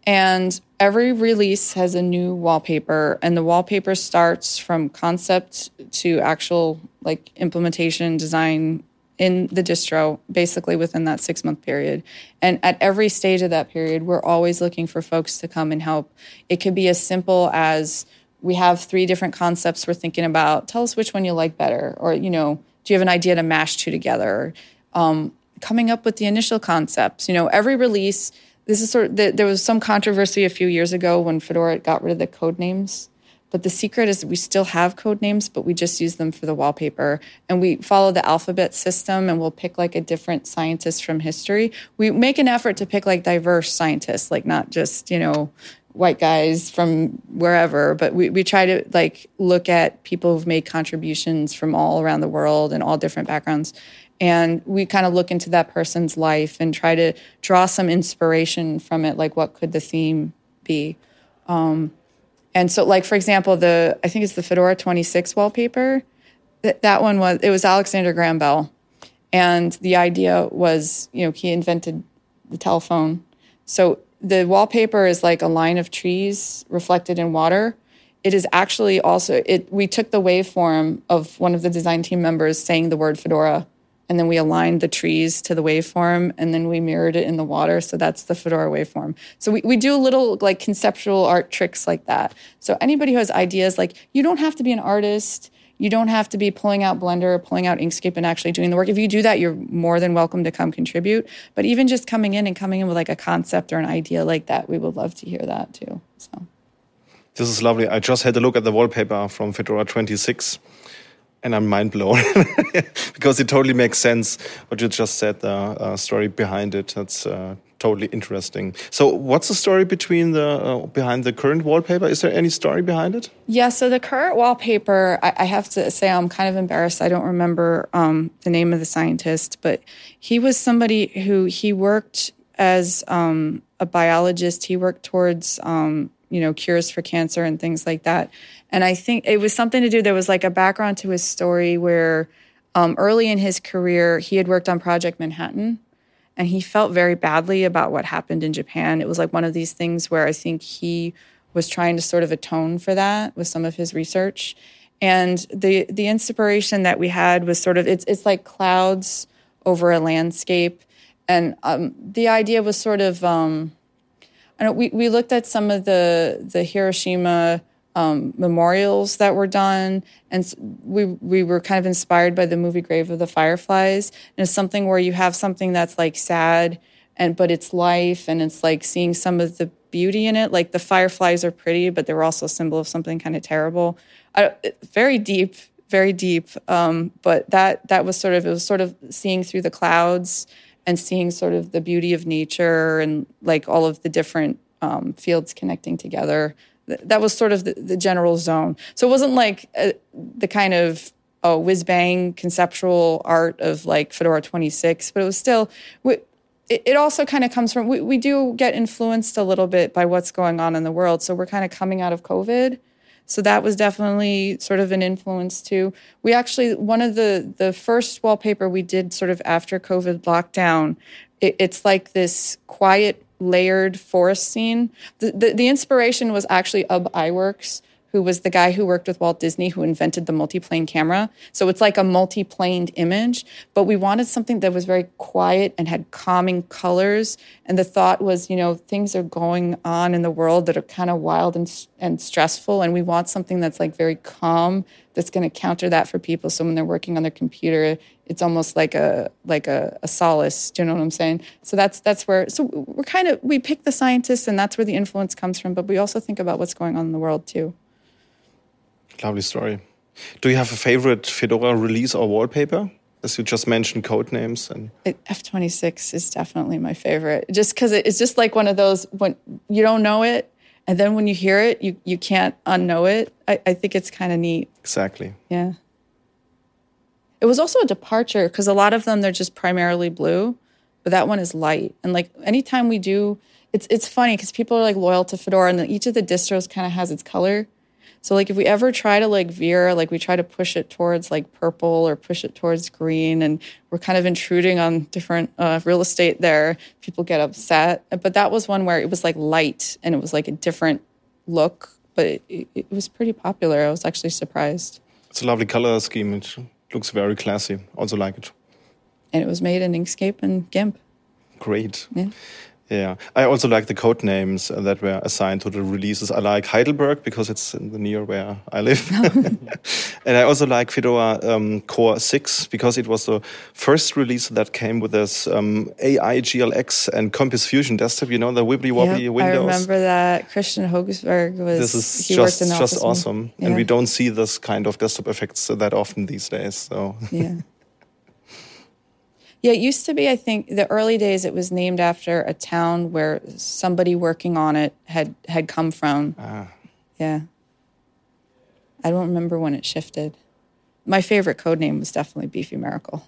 and every release has a new wallpaper, and the wallpaper starts from concept to actual like implementation design in the distro basically within that six month period. And at every stage of that period, we're always looking for folks to come and help. It could be as simple as we have three different concepts we're thinking about. Tell us which one you like better, or you know, do you have an idea to mash two together? um, coming up with the initial concepts. You know, every release, this is sort of, the, there was some controversy a few years ago when Fedora got rid of the code names. But the secret is we still have code names, but we just use them for the wallpaper. And we follow the alphabet system and we'll pick like a different scientist from history. We make an effort to pick like diverse scientists, like not just, you know, white guys from wherever, but we, we try to like look at people who've made contributions from all around the world and all different backgrounds and we kind of look into that person's life and try to draw some inspiration from it like what could the theme be um, and so like for example the i think it's the fedora 26 wallpaper. That, that one was it was alexander graham bell. And the idea was you know he invented the telephone. So the wallpaper is like a line of trees reflected in water. It is actually also it we took the waveform of one of the design team members saying the word fedora and then we aligned the trees to the waveform and then we mirrored it in the water. So that's the fedora waveform. So we, we do little like conceptual art tricks like that. So anybody who has ideas like you don't have to be an artist. You don't have to be pulling out blender or pulling out inkscape and actually doing the work. If you do that you're more than welcome to come contribute. But even just coming in and coming in with like a concept or an idea like that we would love to hear that too so. This is lovely. I just had a look at the wallpaper from fedora 26 and I'm mind blown (laughs) because it totally makes sense what you just said. The uh, story behind it. That's uh, totally interesting. So, what's the story between the uh, behind the current wallpaper? Is there any story behind it? Yeah. So the current wallpaper, I, I have to say, I'm kind of embarrassed. I don't remember um, the name of the scientist, but he was somebody who he worked as um, a biologist. He worked towards um, you know cures for cancer and things like that and I think it was something to do. There was like a background to his story where um, early in his career, he had worked on Project Manhattan and he felt very badly about what happened in Japan. It was like one of these things where I think he was trying to sort of atone for that with some of his research. And the the inspiration that we had was sort of it's it's like clouds over a landscape, and um, the idea was sort of um, I know we we looked at some of the the Hiroshima um, memorials that were done, and we we were kind of inspired by the movie Grave of the Fireflies. And it's something where you have something that's like sad, and but it's life, and it's like seeing some of the beauty in it. Like the fireflies are pretty, but they were also a symbol of something kind of terrible. I, very deep, very deep. Um, but that that was sort of it was sort of seeing through the clouds and seeing sort of the beauty of nature and like all of the different um, fields connecting together that was sort of the, the general zone. So it wasn't like a, uh, the kind of oh whiz bang conceptual art of like Fedora 26, but it was still. We, it, it also kind of comes from we, we do get influenced a little bit by what's going on in the world. So we're kind of coming out of COVID. So that was definitely sort of an influence too. We actually one of the the first wallpaper we did sort of after COVID lockdown. It, it's like this quiet layered forest scene. The, the, the inspiration was actually Ub Iwerks, who was the guy who worked with Walt Disney who invented the multiplane camera. So it's like a multiplaned image, but we wanted something that was very quiet and had calming colors. And the thought was, you know, things are going on in the world that are kind of wild and, and stressful. And we want something that's like very calm that's going to counter that for people. So when they're working on their computer, it's almost like a like a, a solace. Do you know what I'm saying? So that's that's where so we're kind of we pick the scientists and that's where the influence comes from. But we also think about what's going on in the world too. Lovely story. Do you have a favorite Fedora release or wallpaper? As you just mentioned, code names and F26 is definitely my favorite. Just because it's just like one of those when you don't know it, and then when you hear it, you you can't unknow it. I, I think it's kind of neat. Exactly. Yeah. It was also a departure because a lot of them they're just primarily blue, but that one is light. And like anytime we do, it's it's funny because people are like loyal to Fedora, and each of the distros kind of has its color. So like if we ever try to like veer, like we try to push it towards like purple or push it towards green, and we're kind of intruding on different uh, real estate there. People get upset, but that was one where it was like light and it was like a different look, but it, it, it was pretty popular. I was actually surprised. It's a lovely color scheme. It looks very classy. Also like it. And it was made in Inkscape and GIMP. Great. Yeah. Yeah, I also like the code names that were assigned to the releases. I like Heidelberg because it's in the near where I live, (laughs) (laughs) and I also like Fedora um, Core Six because it was the first release that came with this um, AI GLX and Compiz Fusion desktop. You know the wibbly wobbly Yep, windows. I remember that Kristian Høgsberg was. This is he worked just just office with me. awesome, Yeah. and we don't see this kind of desktop effects that often these days. So Yeah. (laughs) Yeah, it used to be, I think, the early days, it was named after a town where somebody working on it had, had come from. Ah. Yeah. I don't remember when it shifted. My favorite code name was definitely Beefy Miracle.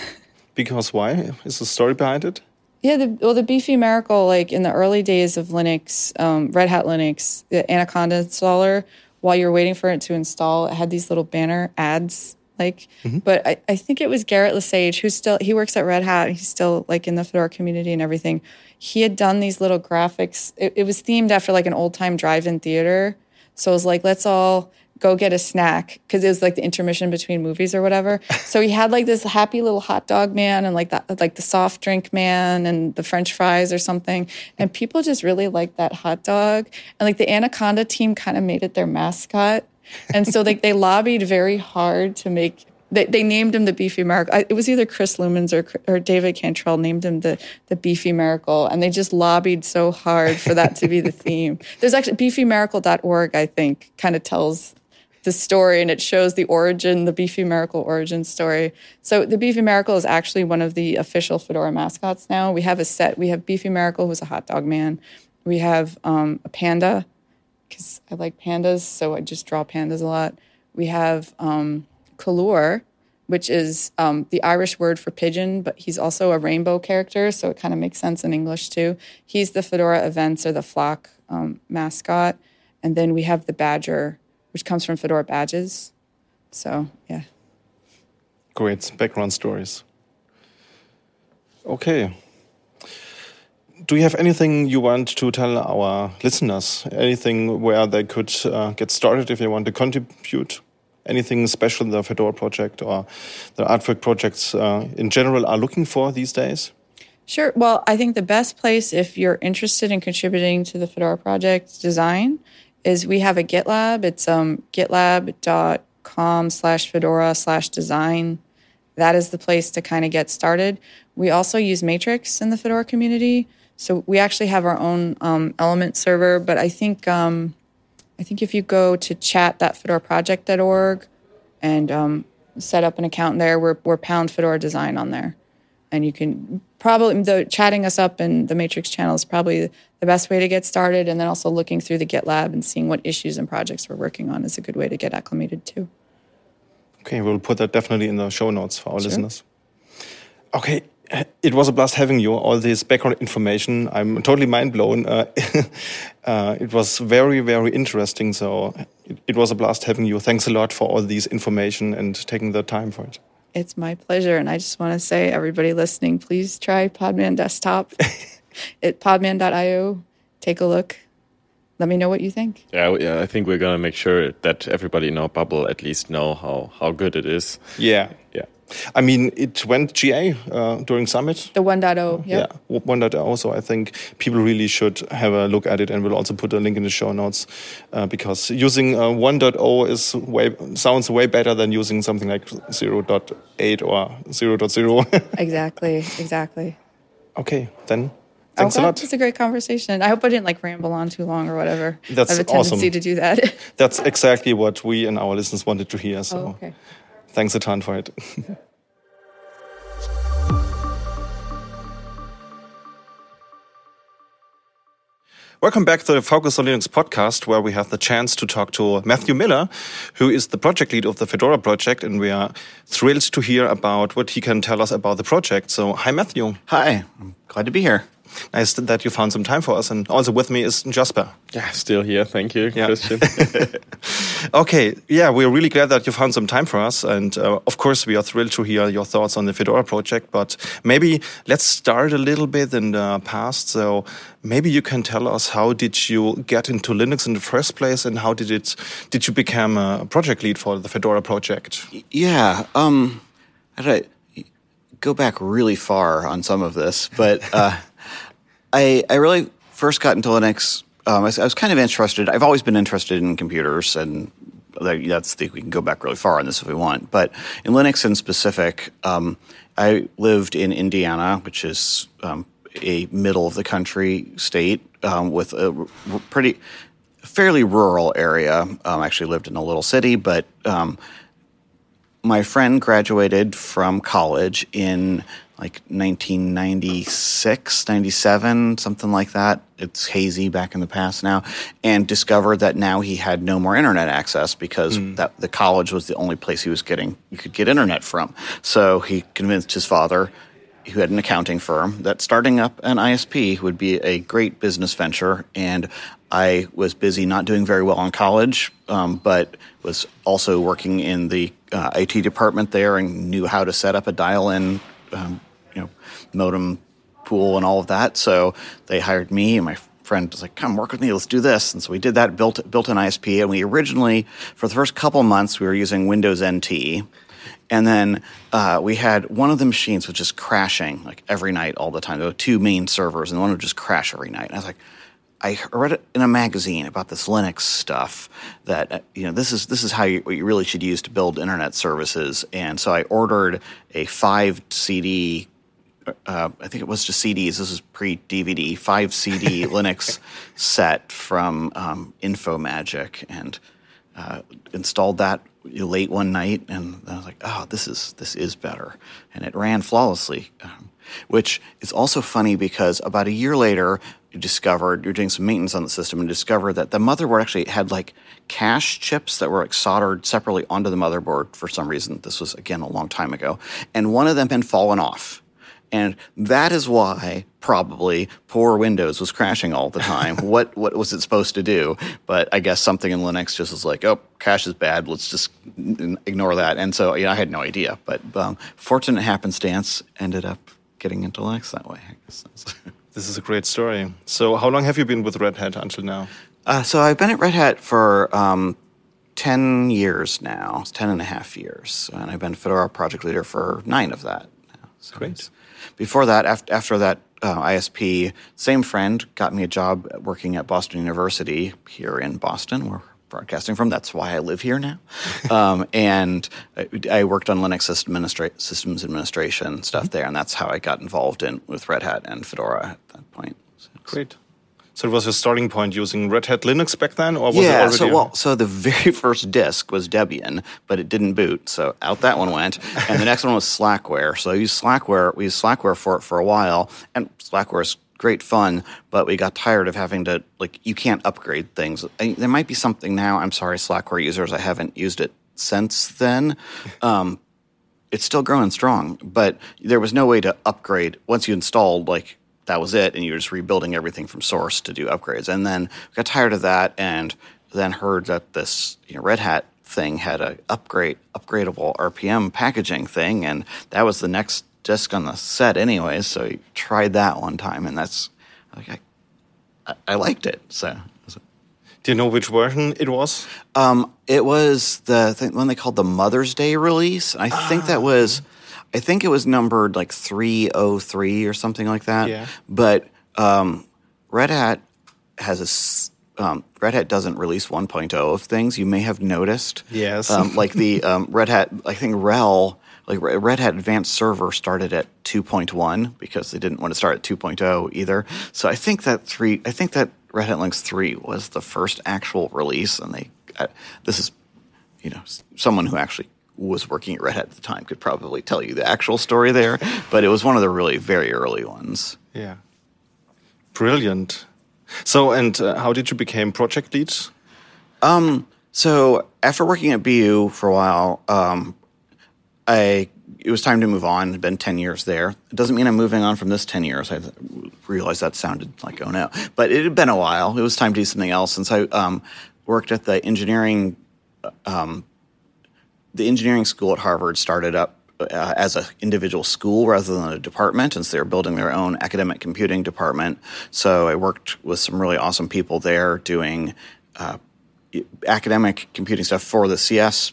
(laughs) because why is the story behind it? Yeah, the, well, the Beefy Miracle, like in the early days of Linux, um, Red Hat Linux, the Anaconda installer, while you're waiting for it to install, it had these little banner ads. Like, mm-hmm. but I, I think it was Garrett Lesage, who's still he works at Red Hat. He's still like in the Fedora community and everything. He had done these little graphics. It, it was themed after like an old time drive-in theater. So it was like, let's all go get a snack because it was like the intermission between movies or whatever. (laughs) So he had like this happy little hot dog man and like that, like the soft drink man and the French fries or something. And people just really liked that hot dog. And like the Anaconda team kind of made it their mascot. And so like they lobbied very hard to make. They, they named him the Beefy Miracle. I, it was either Chris Lumens or or David Cantrell named him the the Beefy Miracle, and they just lobbied so hard for that to be the theme. (laughs) There's actually beefymiracle.org, I think, kind of tells the story and it shows the origin, the Beefy Miracle origin story. So the Beefy Miracle is actually one of the official Fedora mascots now. We have a set. We have Beefy Miracle, who's a hot dog man. We have um, a panda, because I like pandas, so I just draw pandas a lot. We have um, Colúr, which is um, the Irish word for pigeon, but he's also a rainbow character, so it kind of makes sense in English too. He's the Fedora events or the flock um, mascot. And then we have the badger, which comes from Fedora badges. So, yeah. Great background stories. Okay. Do you have anything you want to tell our listeners? Anything where they could uh, get started if they want to contribute? Anything special the Fedora project or the artwork projects uh, in general are looking for these days? Sure. Well, I think the best place if you're interested in contributing to the Fedora project design is we have a GitLab. It's um, gitlab.com slash Fedora slash design. That is the place to kind of get started. We also use Matrix in the Fedora community. So we actually have our own um, element server, but I think um, I think if you go to chat.fedoraproject.org and um, set up an account there, we're, we're pound Fedora design on there. And you can probably, the chatting us up in the Matrix channel is probably the best way to get started. And then also looking through the GitLab and seeing what issues and projects we're working on is a good way to get acclimated too. Okay, we'll put that definitely in the show notes for our listeners. Okay, (laughs) it was a blast having you. All this background information, I'm totally mind blown. Uh, (laughs) uh, it was very, very interesting. So it, it was a blast having you. Thanks a lot for all these information and taking the time for it. It's my pleasure. And I just want to say, everybody listening, please try Podman Desktop (laughs) at podman.io. Take a look. let me know what you think. Yeah, yeah. I think we're gonna make sure that everybody in our bubble at least know how how good it is. Yeah. I mean, it went GA uh, during Summit. The 1.0, Yeah, yeah. 1.0. So I think people really should have a look at it, and we'll also put a link in the show notes uh, because using uh, 1.0 is way sounds way better than using something like 0.8 or 0.0. (laughs) Exactly, exactly. okay, then thanks okay. a lot. It's a great conversation. I hope I didn't like ramble on too long or whatever. That's I have a tendency awesome. to do that. That's exactly what we and our listeners wanted to hear. So oh, okay. Thanks a ton for it. (laughs) Welcome back to the Focus on Linux podcast, where we have the chance to talk to Matthew Miller, who is the project lead of the Fedora project, and we are thrilled to hear about what he can tell us about the project. So, hi, Matthew. Hi, I'm glad to be here. Nice that you found some time for us. And also with me is Jasper. Yeah, still here. Thank you, Yeah. Christian. (laughs) Okay, yeah, we're really glad that you found some time for us. And uh, of course, we are thrilled to hear your thoughts on the Fedora project. But maybe let's start a little bit in the past. So maybe you can tell us how did you get into Linux in the first place, and how did it did you become a project lead for the Fedora project? Yeah, um, I had to go back really far on some of this, but uh, I I really first got into Linux. Um, I, was, I was kind of interested. I've always been interested in computers, and that- that's the, we can go back really far on this if we want. But in Linux in specific, um, I lived in Indiana, which is um, a middle of the country state um, with a r- pretty fairly rural area. Um, I actually lived in a little city, but um, my friend graduated from college in like 1996, 97, something like that. It's hazy back in the past now, and discovered that now he had no more internet access because that the college was the only place he was getting you could get internet from. So he convinced his father, who had an accounting firm, that starting up an ISP would be a great business venture. And I was busy not doing very well in college, um, but was also working in the uh, IT department there and knew how to set up a dial-in, um, you know, modem pool and all of that. So they hired me and my friend was like, "Come work with me. Let's do this." And so we did that. built built an ISP, and we originally for the first couple months we were using Windows NT. And then uh, we had one of the machines was just crashing like every night, all the time. There were two main servers, and one would just crash every night. And I was like, I read it in a magazine about this Linux stuff that uh, you know this is this is how you, what you really should use to build internet services. And so I ordered a five CD. Uh, I think it was just CDs. This is pre DVD, five CD (laughs) Linux set from um, InfoMagic, and uh, installed that late one night, and I was like, "Oh, this is this is better," and it ran flawlessly. Um, which is also funny because about a year later, you discovered you're doing some maintenance on the system and discovered that the motherboard actually had like cache chips that were like soldered separately onto the motherboard for some reason. This was again a long time ago, and one of them had fallen off. And that is why probably poor Windows was crashing all the time. (laughs) what what was it supposed to do? But I guess something in Linux just was like, oh, cache is bad. Let's just ignore that. And so yeah, I had no idea. But um, fortunate happenstance ended up getting into Linux that way. I guess. (laughs) This is a great story. So, how long have you been with Red Hat until now? Uh, so I've been at Red Hat for um, 10 years now, It's 10 and a half years. And I've been Fedora project leader for nine of that. now. So Great. Before that, after, after that uh, ISP, same friend got me a job working at Boston University here in Boston, where we're broadcasting from. That's why I live here now. (laughs) um, and I, worked on Linux system administra- systems administration stuff there, and that's how I got involved in with Red Hat and Fedora at that point. So Great. So, it was your starting point using Red Hat Linux back then, or was it yeah, already? so well, so the (laughs) very first disk was Debian, but it didn't boot, so out that one went. And the next one was Slackware. So I used Slackware. We used Slackware for it for a while, and Slackware is great fun. But we got tired of having to like you can't upgrade things. I, there might be something now. I'm sorry, Slackware users. I haven't used it since then. Um, it's still growing strong, but there was no way to upgrade once you installed like that was it, and you were just rebuilding everything from source to do upgrades. And then got tired of that, and then heard that this you know, Red Hat thing had a upgrade upgradable RPM packaging thing, and that was the next disk on the set, anyways. So I tried that one time, and that's like I, I, liked it. So Do you know which version it was? Um, it was the thing, one they called the Mother's Day release. I think that was, I think it was numbered like 303 or something like that. Yeah. But um, Red Hat has a, um, Red Hat doesn't release 1.0 of things. You may have noticed. Yes. Um, (laughs) like the um, Red Hat, I think RHEL, like Red Hat Advanced Server started at 2.1 because they didn't want to start at 2.0 either. So I think that three, I think that Red Hat Linux 3 was the first actual release, and they, uh, this is, you know, someone who actually was working at Red Hat at the time could probably tell you the actual story there, but it was one of the really very early ones. Yeah. Brilliant. So, and uh, how did you become project lead? So after working at BU for a while, um, I it was time to move on. It'd been ten years there. It doesn't mean I'm moving on from this ten years. I realized that sounded like oh no, but it had been a while. It was time to do something else. And so I um, worked at the engineering, um, the engineering school at Harvard started up. Uh, as an individual school rather than a department, and so they were building their own academic computing department. So I worked with some really awesome people there doing uh, academic computing stuff for the CS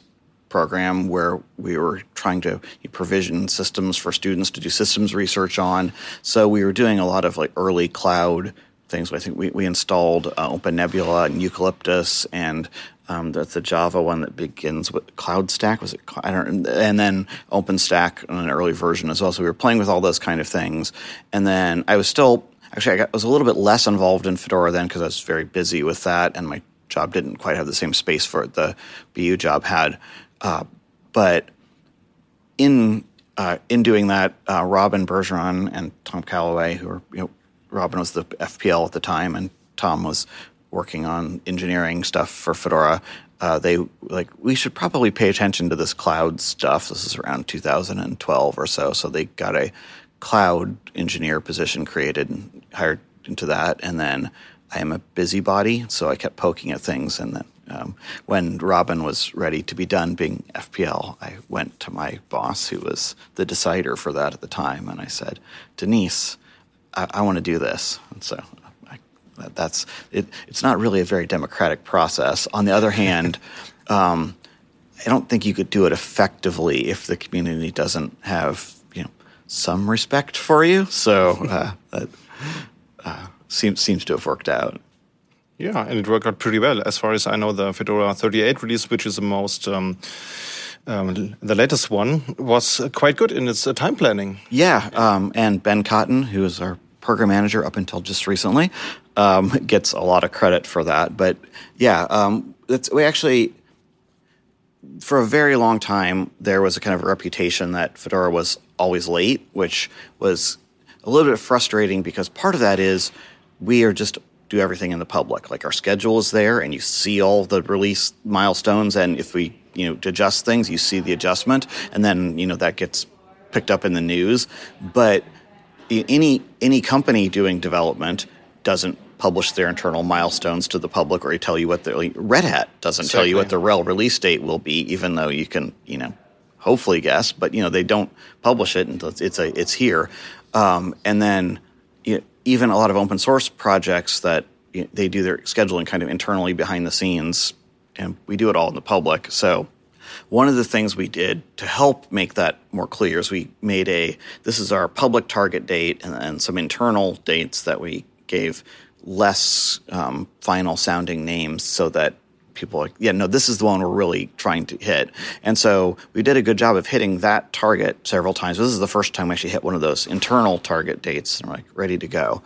program where we were trying to provision systems for students to do systems research on. So we were doing a lot of like early cloud things. I think we, we installed uh, Open Nebula and Eucalyptus and um, that's the Java one that begins with Cloud Stack. Was it? I don't. And then OpenStack in an early version as well. So we were playing with all those kind of things. And then I was still actually I got, was a little bit less involved in Fedora then because I was very busy with that, and my job didn't quite have the same space for it the BU job had. Uh, but in uh, in doing that, uh, Robyn Bergeron and Tom Callaway, who were you know, Robyn was the FPL at the time, and Tom was working on engineering stuff for Fedora. Uh, they like we should probably pay attention to this cloud stuff. This is around 2012 or so. So they got a cloud engineer position created and hired into that. And then I am a busybody, so I kept poking at things. And then um, when Robyn was ready to be done being FPL, I went to my boss, who was the decider for that at the time, and I said, Denise, I, I want to do this. And so that's it. It's not really a very democratic process. On the other hand, (laughs) um, I don't think you could do it effectively if the community doesn't have you know some respect for you. So uh, (laughs) that uh, seems seems to have worked out. Yeah, and it worked out pretty well. As far as I know, the Fedora 38 release, which is the most, um, um, the latest one, was quite good in its uh, time planning. Yeah, um, and Ben Cotton, who is our program manager up until just recently, um, gets a lot of credit for that. But yeah, um, we actually, for a very long time, there was a kind of reputation that Fedora was always late, which was a little bit frustrating because part of that is we are just do everything in the public. Like our schedule is there, and you see all the release milestones, and if we you know adjust things, you see the adjustment, and then you know that gets picked up in the news. But any any company doing development doesn't publish their internal milestones to the public or tell you what the like, Red Hat doesn't tell you what the. RHEL release date will be, even though you can you know hopefully guess, but you know they don't publish it until it's it's, a, it's here. Um, and then you know, even a lot of open source projects that you know, they do their scheduling kind of internally behind the scenes, and we do it all in the public. So one of the things we did to help make that more clear is we made a this is our public target date and, and some internal dates that we gave less um, final sounding names so that people like yeah no this is the one we're really trying to hit. And so we did a good job of hitting that target several times. This is the first time we actually hit one of those internal target dates and we're like ready to go.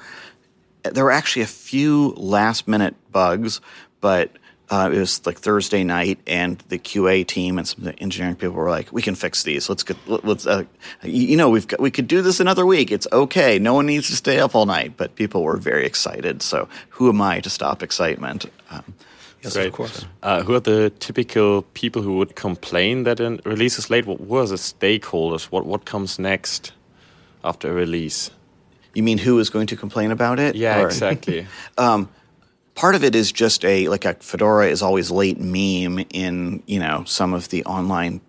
There were actually a few last minute bugs, but uh, it was like Thursday night, and the QA team and some of the engineering people were like, "We can fix these. Let's get let- let's uh, you you know we've got, we could do this another week. It's okay. No one needs to stay up all night." But people were very excited. So who am I to stop excitement? Um, Yes, Great. of course. Uh, who are the typical people who would complain that a release is late? What who are the stakeholders? What what comes next after a release? you mean who is going to complain about it? Yeah, Or- exactly. (laughs) part of it is just a like a Fedora is always late meme in you know some of the online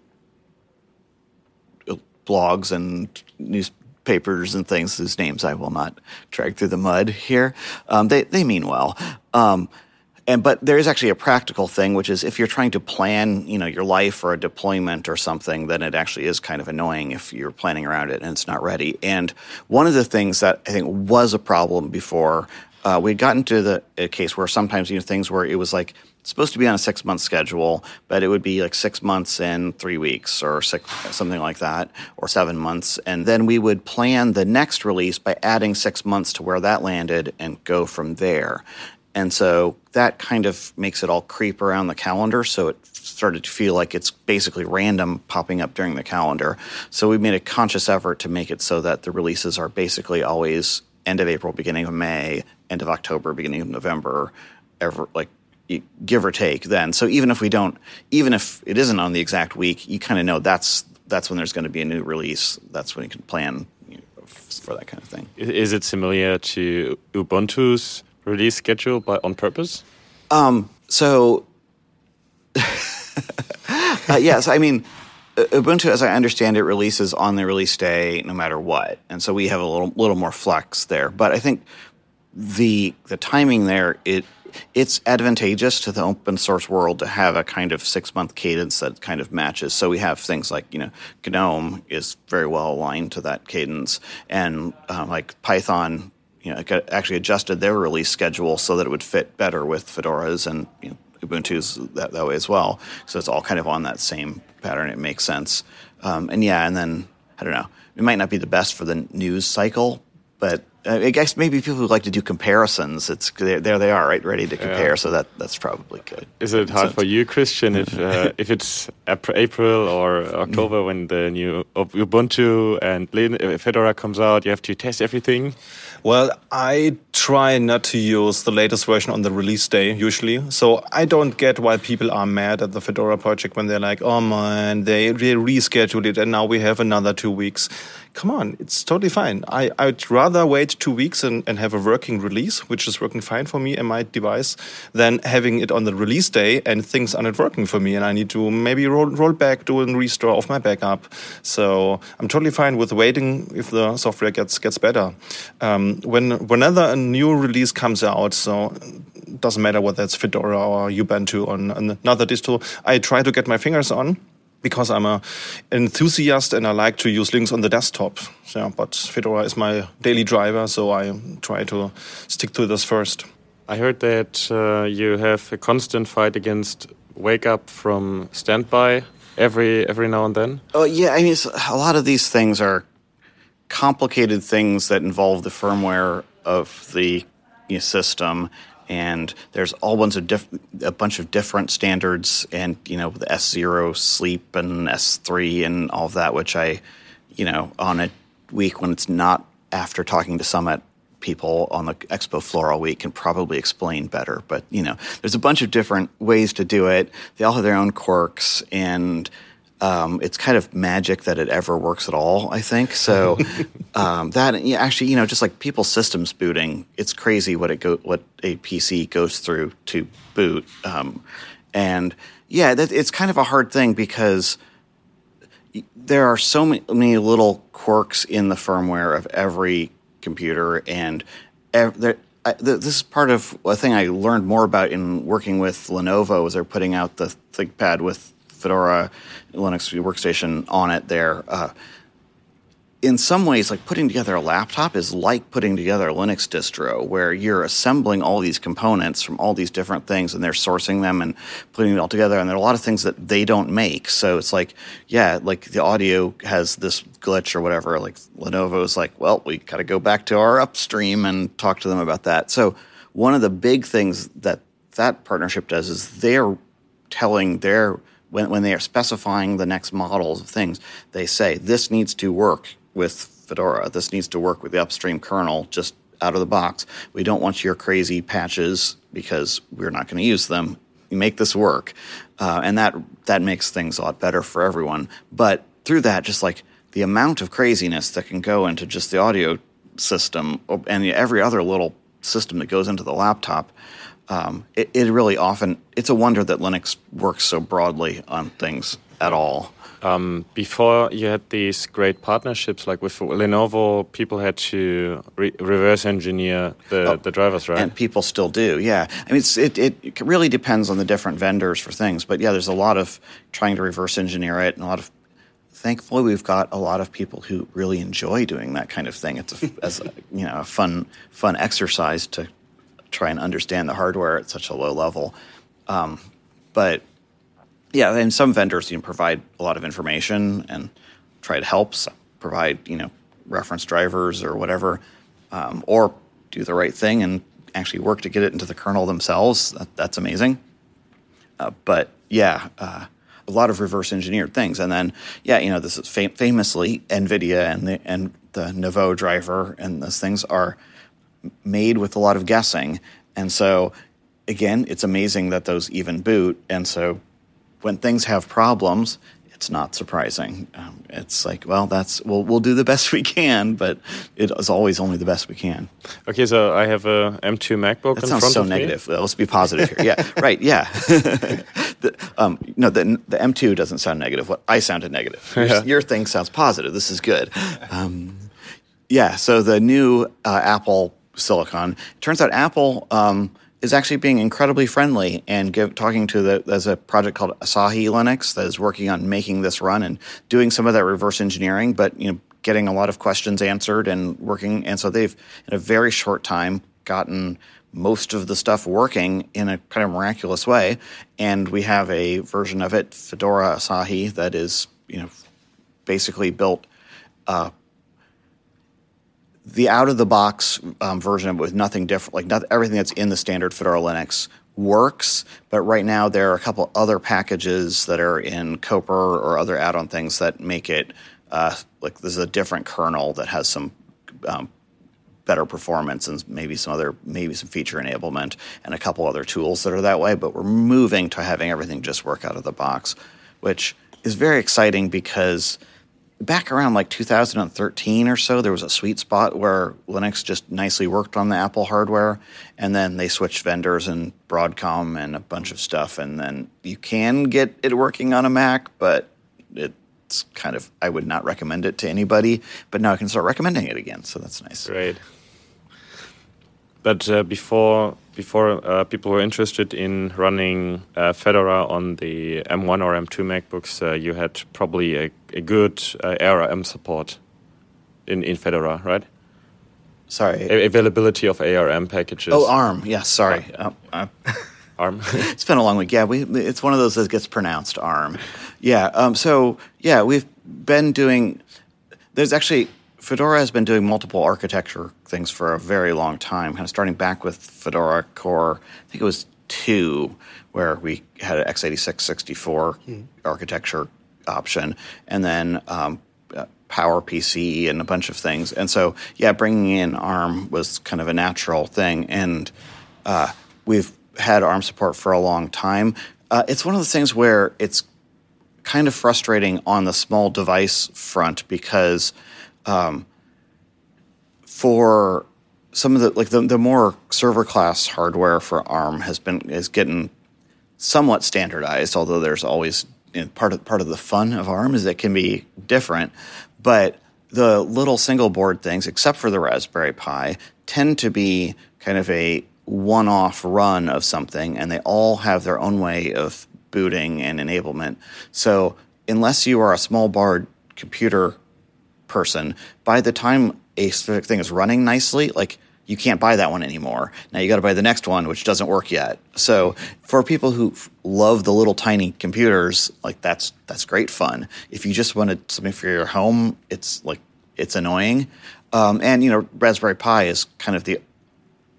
blogs and newspapers and things whose names I will not drag through the mud here. Um, they they mean well. Um, and but there is actually a practical thing, which is if you're trying to plan, you know, your life or a deployment or something, then it actually is kind of annoying if you're planning around it and it's not ready. And one of the things that I think was a problem before, uh, we'd gotten to the a case where sometimes you know things where it was like supposed to be on a six month schedule, but it would be like six months in three weeks or six, something like that, or seven months. And then we would plan the next release by adding six months to where that landed and go from there. And so that kind of makes it all creep around the calendar. So it started to feel like it's basically random popping up during the calendar. So we made a conscious effort to make it so that the releases are basically always end of April, beginning of May, end of October, beginning of November, ever like give or take then. So even if we don't, even if it isn't on the exact week, you kind of know that's that's when there's going to be a new release. That's when you can plan you know, for that kind of thing. Is it similar to Ubuntu's release schedule by on purpose? Um, so, (laughs) uh, yes, I mean, Ubuntu, as I understand it, releases on the release day no matter what, and so we have a little little more flex there. But I think the the timing there it it's advantageous to the open source world to have a kind of six month cadence that kind of matches. So we have things like, you know, GNOME is very well aligned to that cadence, and uh, like Python, you know, actually adjusted their release schedule so that it would fit better with Fedora's and you know, Ubuntu's that, that way as well. So it's all kind of on that same pattern. It makes sense. Um, and yeah, and then I don't know. It might not be the best for the news cycle, but I guess maybe people who like to do comparisons, it's there. They are right, ready to compare. Yeah. So that that's probably good. Is it hard for you, Christian, if uh, (laughs) if it's April or October when the new Ubuntu and uh, Fedora comes out, you have to test everything? Well, I try not to use the latest version on the release day usually. So I don't get why people are mad at the Fedora project when they're like, "Oh man, they, they rescheduled it and now we have another two weeks." Come on, it's totally fine. I, I'd rather wait two weeks and, and have a working release, which is working fine for me and my device, than having it on the release day and things are not working for me and I need to maybe roll, roll back, do a restore of my backup. So I'm totally fine with waiting if the software gets gets better. Um, when whenever a new release comes out, so it doesn't matter whether it's Fedora or Ubuntu or another distro, I try to get my fingers on because I'm a enthusiast and I like to use Linux on the desktop. Yeah, but Fedora is my daily driver, so I try to stick to this first. I heard that uh, you have a constant fight against wake up from standby every every now and then. Oh yeah, I mean a lot of these things are complicated things that involve the firmware of the you know, system and there's all bunch of diff- a bunch of different standards, and you know the S zero sleep and S three and all of that, which I, you know, on a week when it's not after talking to Summit people on the expo floor all week can probably explain better. But you know, there's a bunch of different ways to do it. They all have their own quirks, and um, it's kind of magic that it ever works at all. I think so. (laughs) um, that yeah, actually, you know, just like people's systems booting, it's crazy what it go what a PC goes through to boot. Um, and yeah, that, it's kind of a hard thing because there are so many, many little quirks in the firmware of every computer, and ev- there, I, this is part of a thing I learned more about in working with Lenovo as they're putting out the ThinkPad with Fedora Linux workstation on it there. Uh, in some ways, like putting together a laptop is like putting together a Linux distro, where you're assembling all these components from all these different things, and they're sourcing them and putting it all together. And there are a lot of things that they don't make. So it's like, yeah, like the audio has this glitch or whatever. Like Lenovo's like, well, we got to go back to our upstream and talk to them about that. So one of the big things that that partnership does is they're telling their when, when they are specifying the next models of things, they say this needs to work with Fedora. This needs to work with the upstream kernel just out of the box. We don't want your crazy patches because we're not going to use them. You make this work, uh, and that that makes things a lot better for everyone. But through that, just like the amount of craziness that can go into just the audio system and every other little system that goes into the laptop, um, it, it, really often it's a wonder that Linux works so broadly on things at all. Um, before you had these great partnerships, like with Lenovo, people had to re reverse engineer the, oh, the drivers, right? And people still do, yeah. I mean, it, it really depends on the different vendors for things, but yeah, there's a lot of trying to reverse engineer it, and a lot of. Thankfully, we've got a lot of people who really enjoy doing that kind of thing. It's a, (laughs) as a, you know a fun fun exercise to try and understand the hardware at such a low level. Um, but yeah, and some vendors you know, provide a lot of information and try to help provide you know reference drivers or whatever, um, or do the right thing and actually work to get it into the kernel themselves. That, that's amazing. Uh, but yeah, uh, a lot of reverse engineered things, and then yeah, you know this is fam- famously NVIDIA and the and the Nouveau driver and those things are made with a lot of guessing, and so again, it's amazing that those even boot, and so when things have problems, it's not surprising. Um, it's like, well, that's we'll we'll do the best we can, but it is always only the best we can. Okay, so I have a M2 MacBook. That sounds so negative. Me. Let's be positive here. Yeah, (laughs) right. Yeah. (laughs) the, um, no, the the M2 doesn't sound negative. What I sounded negative. (laughs) Your, yeah. your thing sounds positive. This is good. Um, yeah. So the new uh, Apple Silicon. It turns out Apple. Um, is actually being incredibly friendly and give, talking to the there's a project called Asahi Linux that is working on making this run and doing some of that reverse engineering, but you know getting a lot of questions answered and working. And so they've in a very short time gotten most of the stuff working in a kind of miraculous way. And we have a version of it, Fedora Asahi, that is you know basically built. Uh, the out of the box um, version with nothing different, like not, everything that's in the standard Fedora Linux works. But right now, there are a couple other packages that are in Copr or other add on things that make it uh, like there's a different kernel that has some um, better performance and maybe some other maybe some feature enablement and a couple other tools that are that way. But we're moving to having everything just work out of the box, which is very exciting because back around like 2013 or so, there was a sweet spot where Linux just nicely worked on the Apple hardware, and then they switched vendors and Broadcom and a bunch of stuff, and then you can get it working on a Mac, but it's kind of I would not recommend it to anybody. But now I can start recommending it again, so that's nice. Great. But uh, before before uh, people were interested in running uh, Fedora on the M1 or M2 MacBooks, uh, you had probably a, a good uh, ARM support in, in Fedora, right? Sorry. A availability of ARM packages. Oh, ARM. Yes, sorry. Uh, ARM. (laughs) (laughs) it's been a long week. Yeah, we, it's one of those that gets pronounced ARM. Yeah. Um, so, yeah, we've been doing. There's actually Fedora has been doing multiple architecture things for a very long time, kind of starting back with Fedora Core, I think it was two, where we had an x86 64 mm. architecture option, and then um, uh, PowerPC and a bunch of things. And so, yeah, bringing in ARM was kind of a natural thing. And uh, we've had ARM support for a long time. Uh, it's one of those things where it's kind of frustrating on the small device front because – um, for some of the like the, the more server class hardware for ARM has been is getting somewhat standardized, although there's always you know, part of part of the fun of ARM is it can be different. But the little single board things, except for the Raspberry Pi, tend to be kind of a one-off run of something, and they all have their own way of booting and enablement. So unless you are a small board computer person, by the time a specific thing is running nicely, like you can't buy that one anymore. Now you got to buy the next one, which doesn't work yet. So for people who love the little tiny computers, like that's that's great fun. If you just wanted something for your home, it's like it's annoying. Um, and you know, Raspberry Pi is kind of the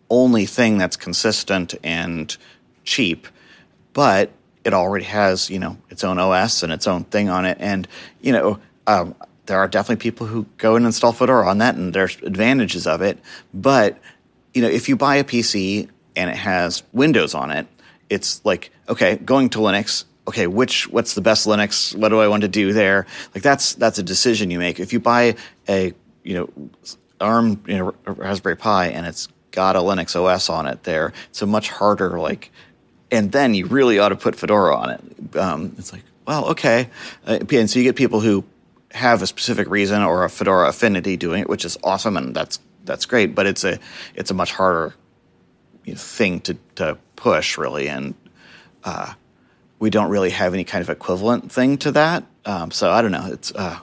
only thing that's consistent and cheap, but it already has you know its own OS and its own thing on it. And you know, um, there are definitely people who go and install Fedora on that, and there's advantages of it. But you know, if you buy a PC and it has Windows on it, it's like okay, going to Linux. Okay, which what's the best Linux? What do I want to do there? Like that's that's a decision you make. If you buy a you know ARM you know, Raspberry Pi and it's got a Linux OS on it, there it's a much harder like. And then you really ought to put Fedora on it. Um, it's like well, okay. Uh, and so you get people who have a specific reason or a Fedora affinity doing it, which is awesome, and that's that's great. But it's a it's a much harder you know, thing to to push, really, and uh, we don't really have any kind of equivalent thing to that. Um, so I don't know. It's uh,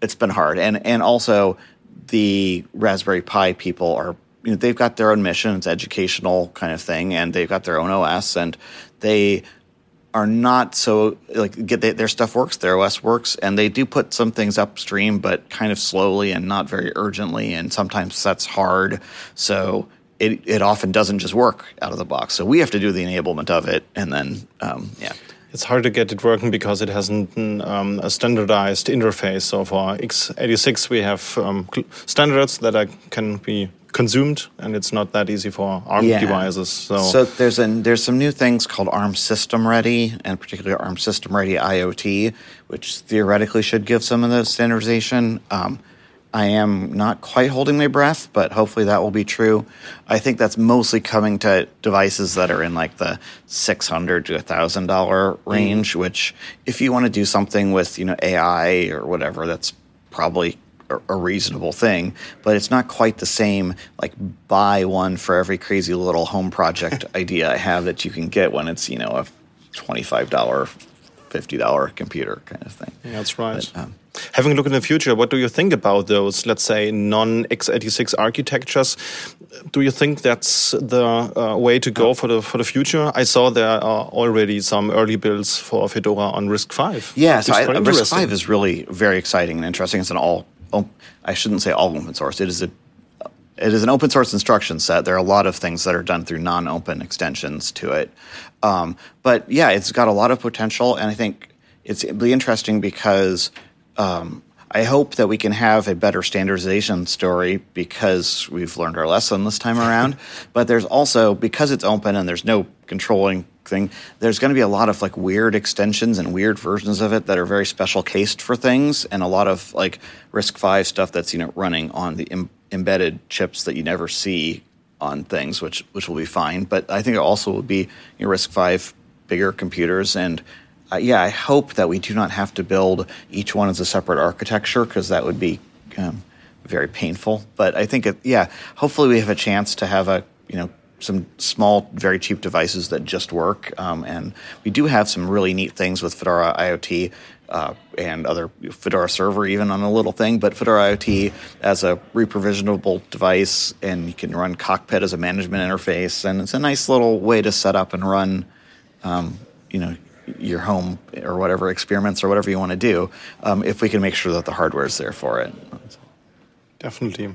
it's been hard, and and also the Raspberry Pi people are you know they've got their own mission. It's educational kind of thing, and they've got their own OS, and they are not so like get they, their stuff works, their OS works, and they do put some things upstream, but kind of slowly and not very urgently, and sometimes that's hard. So it it often doesn't just work out of the box. So we have to do the enablement of it, and then um, yeah. It's hard to get it working because it hasn't um, a standardized interface. So for x86, we have um, standards that are, can be consumed, and it's not that easy for ARM yeah. devices. So. so there's an, there's some new things called ARM System Ready, and particularly ARM System Ready IoT, which theoretically should give some of the standardization. Um, I am not quite holding my breath, but hopefully that will be true. I think that's mostly coming to devices that are in like the six hundred to thousand dollar range. Mm. Which, if you want to do something with you know AI or whatever, that's probably a reasonable thing, but it's not quite the same like buy one for every crazy little home project (laughs) idea I have that you can get when it's you know a twenty five dollar, fifty dollar computer kind of thing. Yeah, that's right. But, um, Having a look in the future, what do you think about those, let's say, non x86 architectures? Do you think that's the uh, way to go for the for the future? I saw there are already some early builds for Fedora on RISC-V. Yes, I, RISC-V is really very exciting and interesting. It's an all I shouldn't say all open source. It is a it is an open source instruction set. There are a lot of things that are done through non-open extensions to it, um, but yeah, it's got a lot of potential, and I think it's it'll be interesting because um, I hope that we can have a better standardization story because we've learned our lesson this time around. (laughs) but there's also because it's open and there's no controlling thing, there's going to be a lot of like weird extensions and weird versions of it that are very special cased for things, and a lot of like RISC-V stuff that's you know running on the Im- embedded chips that you never see on things, which which will be fine. But I think it also will be you know, RISC-V bigger computers and. Uh, yeah, I hope that we do not have to build each one as a separate architecture because that would be um, very painful. But I think, it, yeah, hopefully we have a chance to have a you know some small, very cheap devices that just work. Um, and we do have some really neat things with Fedora IoT uh, and other Fedora server, even on a little thing. But Fedora IoT as a reprovisionable device, and you can run Cockpit as a management interface, and it's a nice little way to set up and run, um, you know, your home or whatever experiments or whatever you want to do. Um, if we can make sure that the hardware is there for it. Definitely.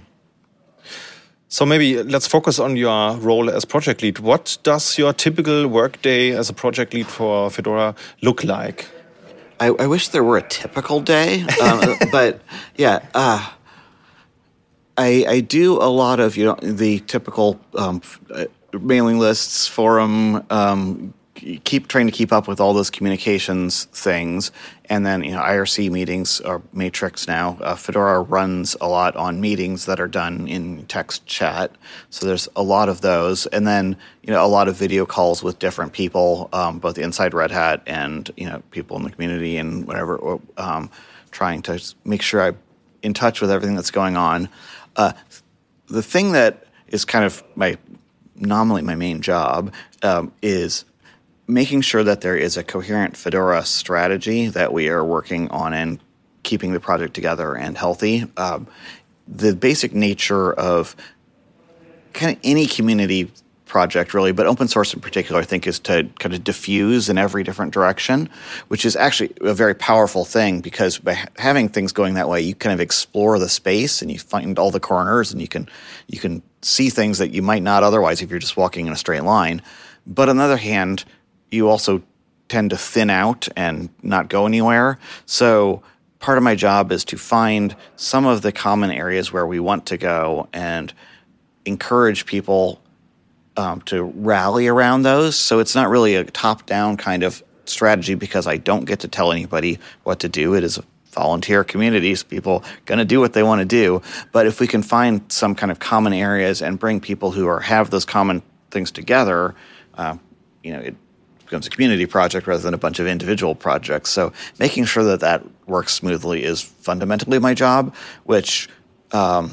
So maybe let's focus on your role as project lead. What does your typical workday as a project lead for Fedora look like? I, I wish there were a typical day, um, (laughs) but yeah, uh, I, I do a lot of you know the typical um, uh, mailing lists, forum, um, keep trying to keep up with all those communications things, and then you know IRC meetings or Matrix now. Uh, Fedora runs a lot on meetings that are done in text chat, so there's a lot of those, and then you know a lot of video calls with different people, um, both inside Red Hat and you know people in the community and whatever, um, trying to make sure I'm in touch with everything that's going on. Uh, the thing that is kind of my nominally my main job um, is making sure that there is a coherent Fedora strategy that we are working on and keeping the project together and healthy. Um, the basic nature of kind of any community project really but open source in particular i think is to kind of diffuse in every different direction which is actually a very powerful thing because by having things going that way you kind of explore the space and you find all the corners and you can you can see things that you might not otherwise if you're just walking in a straight line but on the other hand you also tend to thin out and not go anywhere. So part of my job is to find some of the common areas where we want to go and encourage people um, to rally around those. So it's not really a top down kind of strategy because I don't get to tell anybody what to do. It is a volunteer communities, people going to do what they want to do. But if we can find some kind of common areas and bring people who are have those common things together, uh, you know, it becomes a community project rather than a bunch of individual projects. So making sure that that works smoothly is fundamentally my job, which um,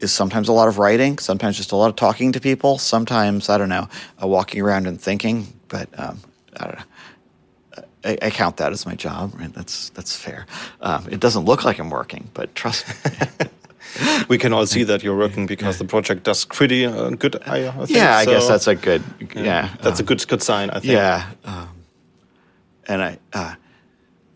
is sometimes a lot of writing, sometimes just a lot of talking to people, sometimes I don't know, uh, walking around and thinking. But um, I don't know. I, I, count that as my job. Right? That's that's fair. Um, it doesn't look like I'm working, but trust me. (laughs) (laughs) we can all see that you're working because the project does pretty uh, good. I, I think, yeah, I so. guess that's a good. Yeah, yeah that's um, a good good sign. I think. Yeah, um, and I, uh,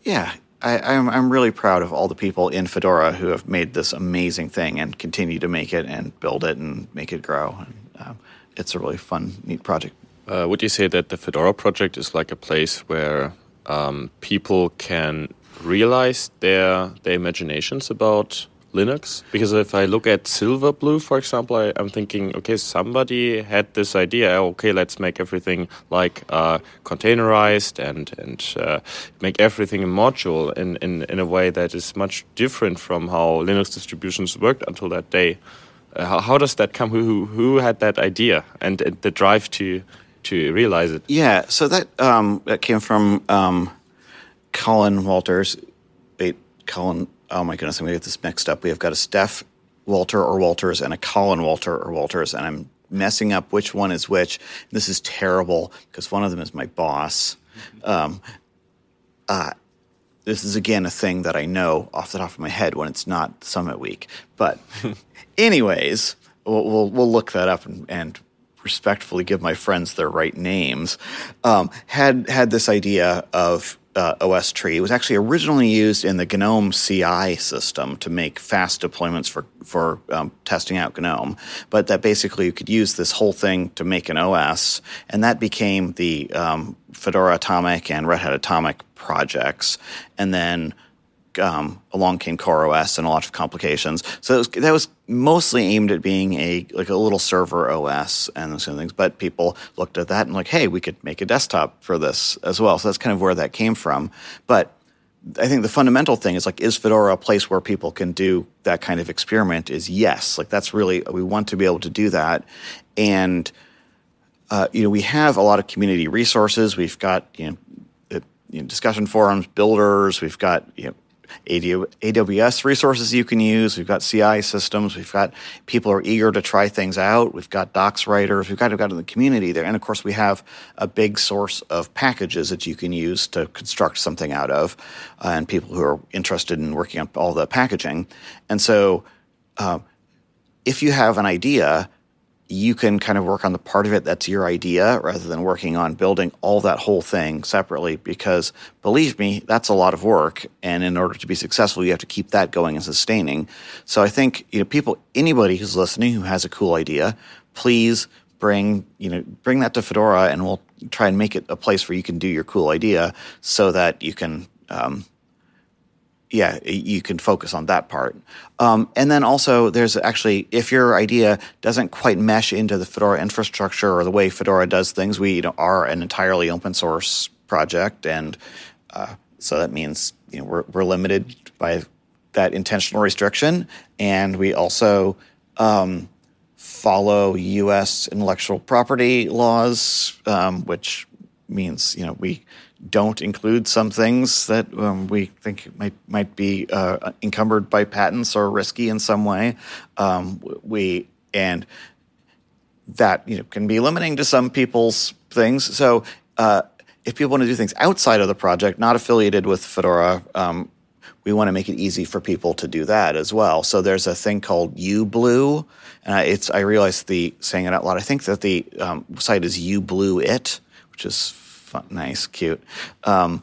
yeah, I, I'm I'm really proud of all the people in Fedora who have made this amazing thing and continue to make it and build it and make it grow. And, um, it's a really fun, neat project. Uh, would you say that the Fedora project is like a place where um, people can realize their their imaginations about Linux? Because if I look at Silverblue, for example, I, am thinking, okay, somebody had this idea. Okay, let's make everything like uh, containerized and and uh, make everything a module in, in in a way that is much different from how Linux distributions worked until that day. Uh, how, how, does that come? Who who had that idea and, and, the drive to to realize it? Yeah, so that um, that came from um, Colin Walters. Colin oh my goodness, I'm going to get this mixed up. We have got a Stef Walter or Walters and a Colin Walter or Walters, and I'm messing up which one is which. This is terrible because one of them is my boss. Um, uh, this is again a thing that I know off the top of my head when it's not Summit Week. But, (laughs) anyways, we'll, we'll, we'll look that up and, and respectfully give my friends their right names. Um, had had this idea of uh, OSTree. It was actually originally used in the GNOME CI system to make fast deployments for for um, testing out GNOME. But that basically you could use this whole thing to make an OS, and that became the um, Fedora Atomic and Red Hat Atomic projects. And then um, along came CoreOS and a lot of complications. So that was, that was, mostly aimed at being a like a little server OS and those kind of things. But people looked at that and like, hey, we could make a desktop for this as well. So that's kind of where that came from. But I think the fundamental thing is like, is Fedora a place where people can do that kind of experiment? Is yes. Like that's really we want to be able to do that, and uh, you know we have a lot of community resources. We've got you know. You know, discussion forums, builders. We've got you know, AWS resources you can use. We've got CI systems. We've got people are eager to try things out. We've got docs writers. We've got to got in the community there, and of course we have a big source of packages that you can use to construct something out of, uh, and people who are interested in working on all the packaging. And so, uh, if you have an idea you can kind of work on the part of it that's your idea rather than working on building all that whole thing separately because believe me that's a lot of work and in order to be successful you have to keep that going and sustaining. So i think you know people anybody who's listening who has a cool idea please bring you know bring that to fedora and we'll try and make it a place where you can do your cool idea so that you can um, yeah, you can focus on that part. Um, and then also, there's actually, if your idea doesn't quite mesh into the Fedora infrastructure or the way Fedora does things, we you know, are an entirely open source project. And uh, so that means you know, we're, we're limited by that intentional restriction. And we also um, follow U.S. intellectual property laws, um, which means you know we don't include some things that um, we think might might be uh, encumbered by patents or risky in some way. Um, we and that you know can be limiting to some people's things. So uh, if people want to do things outside of the project, not affiliated with Fedora. Um, we want to make it easy for people to do that as well. So there's a thing called uBlue, and it's I realize the saying it out loud. I think that the um, site is uBlueIt, which is fun, nice, cute. Um,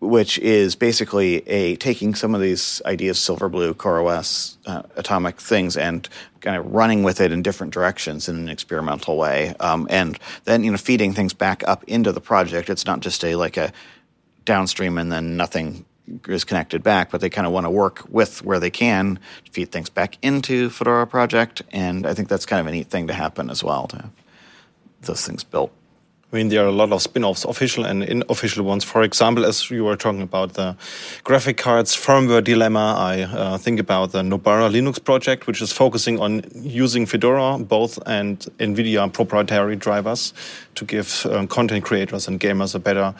which is basically a taking some of these ideas, Silverblue, CoreOS, uh, atomic things, and kind of running with it in different directions in an experimental way, um, and then you know feeding things back up into the project. It's not just a like a downstream and then nothing is connected back, but they kind of want to work with where they can feed things back into Fedora project, and I think that's kind of a neat thing to happen as well to have those things built I mean, there are a lot of spin-offs, official and unofficial ones. For example, as you were talking about the graphic cards firmware dilemma, I uh, think about the Nobara Linux project, which is focusing on using Fedora both and NVIDIA proprietary drivers to give um, content creators and gamers a better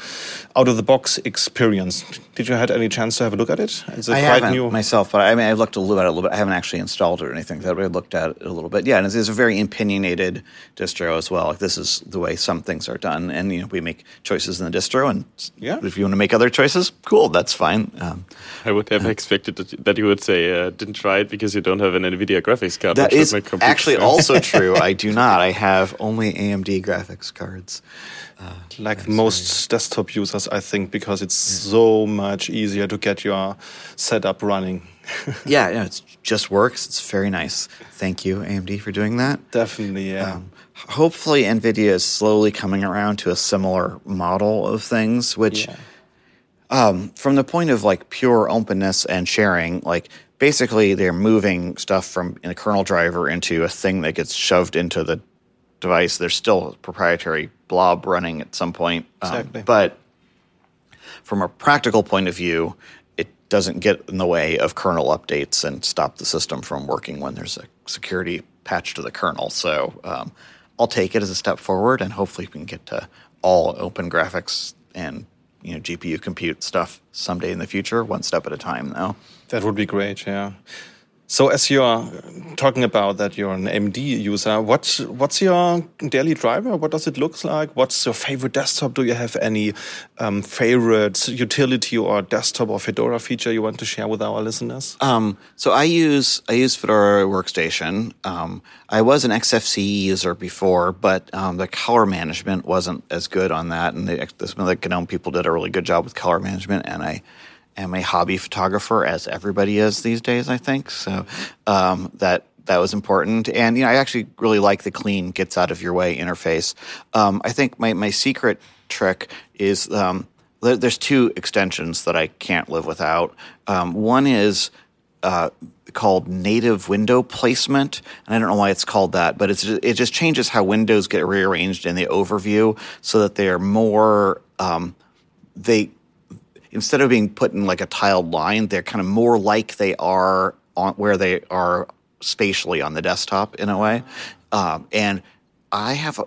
out-of-the-box experience. Did you had any chance to have a look at it? Is it I quite haven't new? myself, but I mean, I looked a little at it a little bit. I haven't actually installed it or anything. That I looked at it a little bit. Yeah, and it's a very opinionated distro as well. Like this is the way some things are done, and you know we make choices in the distro, and yeah. if you want to make other choices, cool, that's fine. Um, I would have uh, expected that you would say uh, didn't try it because you don't have an NVIDIA graphics card. That is actually sense. also (laughs) true. I do not. I have only AMD graphics cards. Uh, like most desktop users, I think, because it's yeah. so much easier to get your setup running. (laughs) yeah, yeah, it just works. It's very nice. Thank you, AMD, for doing that. Definitely, yeah. Um, hopefully nvidia is slowly coming around to a similar model of things which yeah. um, from the point of like pure openness and sharing like basically they're moving stuff from a kernel driver into a thing that gets shoved into the device there's still a proprietary blob running at some point um, exactly. but from a practical point of view it doesn't get in the way of kernel updates and stop the system from working when there's a security patch to the kernel so um, I'll take it as a step forward, and hopefully we can get to all open graphics and you know GPU compute stuff someday in the future, one step at a time. Though that would be great. Yeah. So as you're talking about that you're an AMD user, what's what's your daily driver? What does it look like? What's your favorite desktop? Do you have any um, favorite utility or desktop or Fedora feature you want to share with our listeners? Um, so I use I use Fedora Workstation. Um, I was an XFCE user before, but um, the color management wasn't as good on that, and the, the GNOME people did a really good job with color management, and I am a hobby photographer, as everybody is these days. I think so. Um, that that was important, and you know, I actually really like the clean, gets out of your way interface. Um, I think my my secret trick is um, there's two extensions that I can't live without. Um, one is uh, called native window placement, and I don't know why it's called that, but it's it just changes how windows get rearranged in the overview so that they are more um, they instead of being put in like a tiled line, they're kind of more like they are on where they are spatially on the desktop in a way. Um, and I have, a,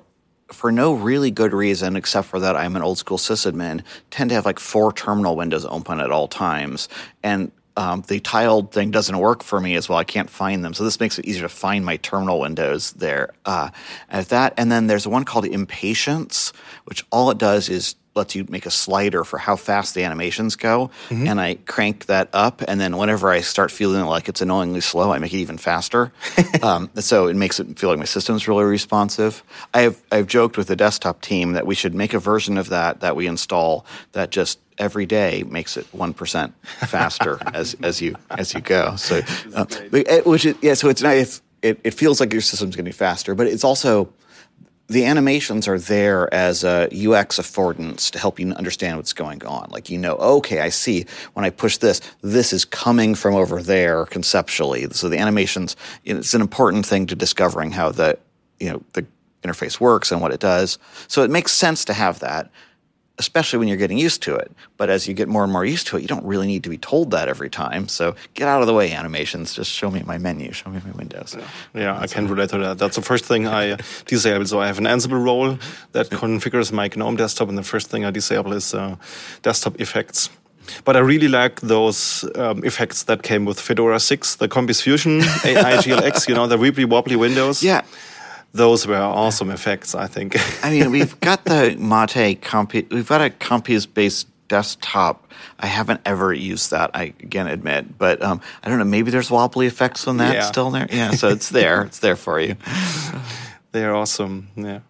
for no really good reason, except for that I'm an old school sysadmin, tend to have like four terminal windows open at all times. And um, the tiled thing doesn't work for me as well. I can't find them, so this makes it easier to find my terminal windows there. Uh, at that, and then there's one called Impatience, which all it does is lets you make a slider for how fast the animations go, mm-hmm. and I crank that up, and then whenever I start feeling like it's annoyingly slow, I make it even faster. (laughs) um, so it makes it feel like my system's really responsive. I have I've joked with the desktop team that we should make a version of that that we install that just every day makes it one percent faster (laughs) as as you as you go. So, uh, which is, yeah, so it's nice. It, it feels like your system's getting faster, but it's also the animations are there as a UX affordance to help you understand what's going on. Like you know, okay, I see when I push this, this is coming from over there conceptually. So the animations, it's an important thing to discovering how the you know the interface works and what it does. So it makes sense to have that especially when you're getting used to it. But as you get more and more used to it, you don't really need to be told that every time. So get out of the way, animations. Just show me my menu, show me my windows. Yeah, yeah I can relate to that. That's the first thing I (laughs) disable. So I have an Ansible role that configures my GNOME desktop, and the first thing I disable is uh, desktop effects. But I really like those um, effects that came with Fedora 6, the Compiz Fusion, AIGLX, you know, the wibbly wobbly windows. Yeah those were awesome effects, I think. I mean, we've (laughs) got the Mate Compiz, we've got a Compiz based desktop. I haven't ever used that, I again admit, but um, I don't know. Maybe there's wobbly effects on that yeah. still there. Yeah, so it's there. it's there for you. (laughs) They're awesome. Yeah.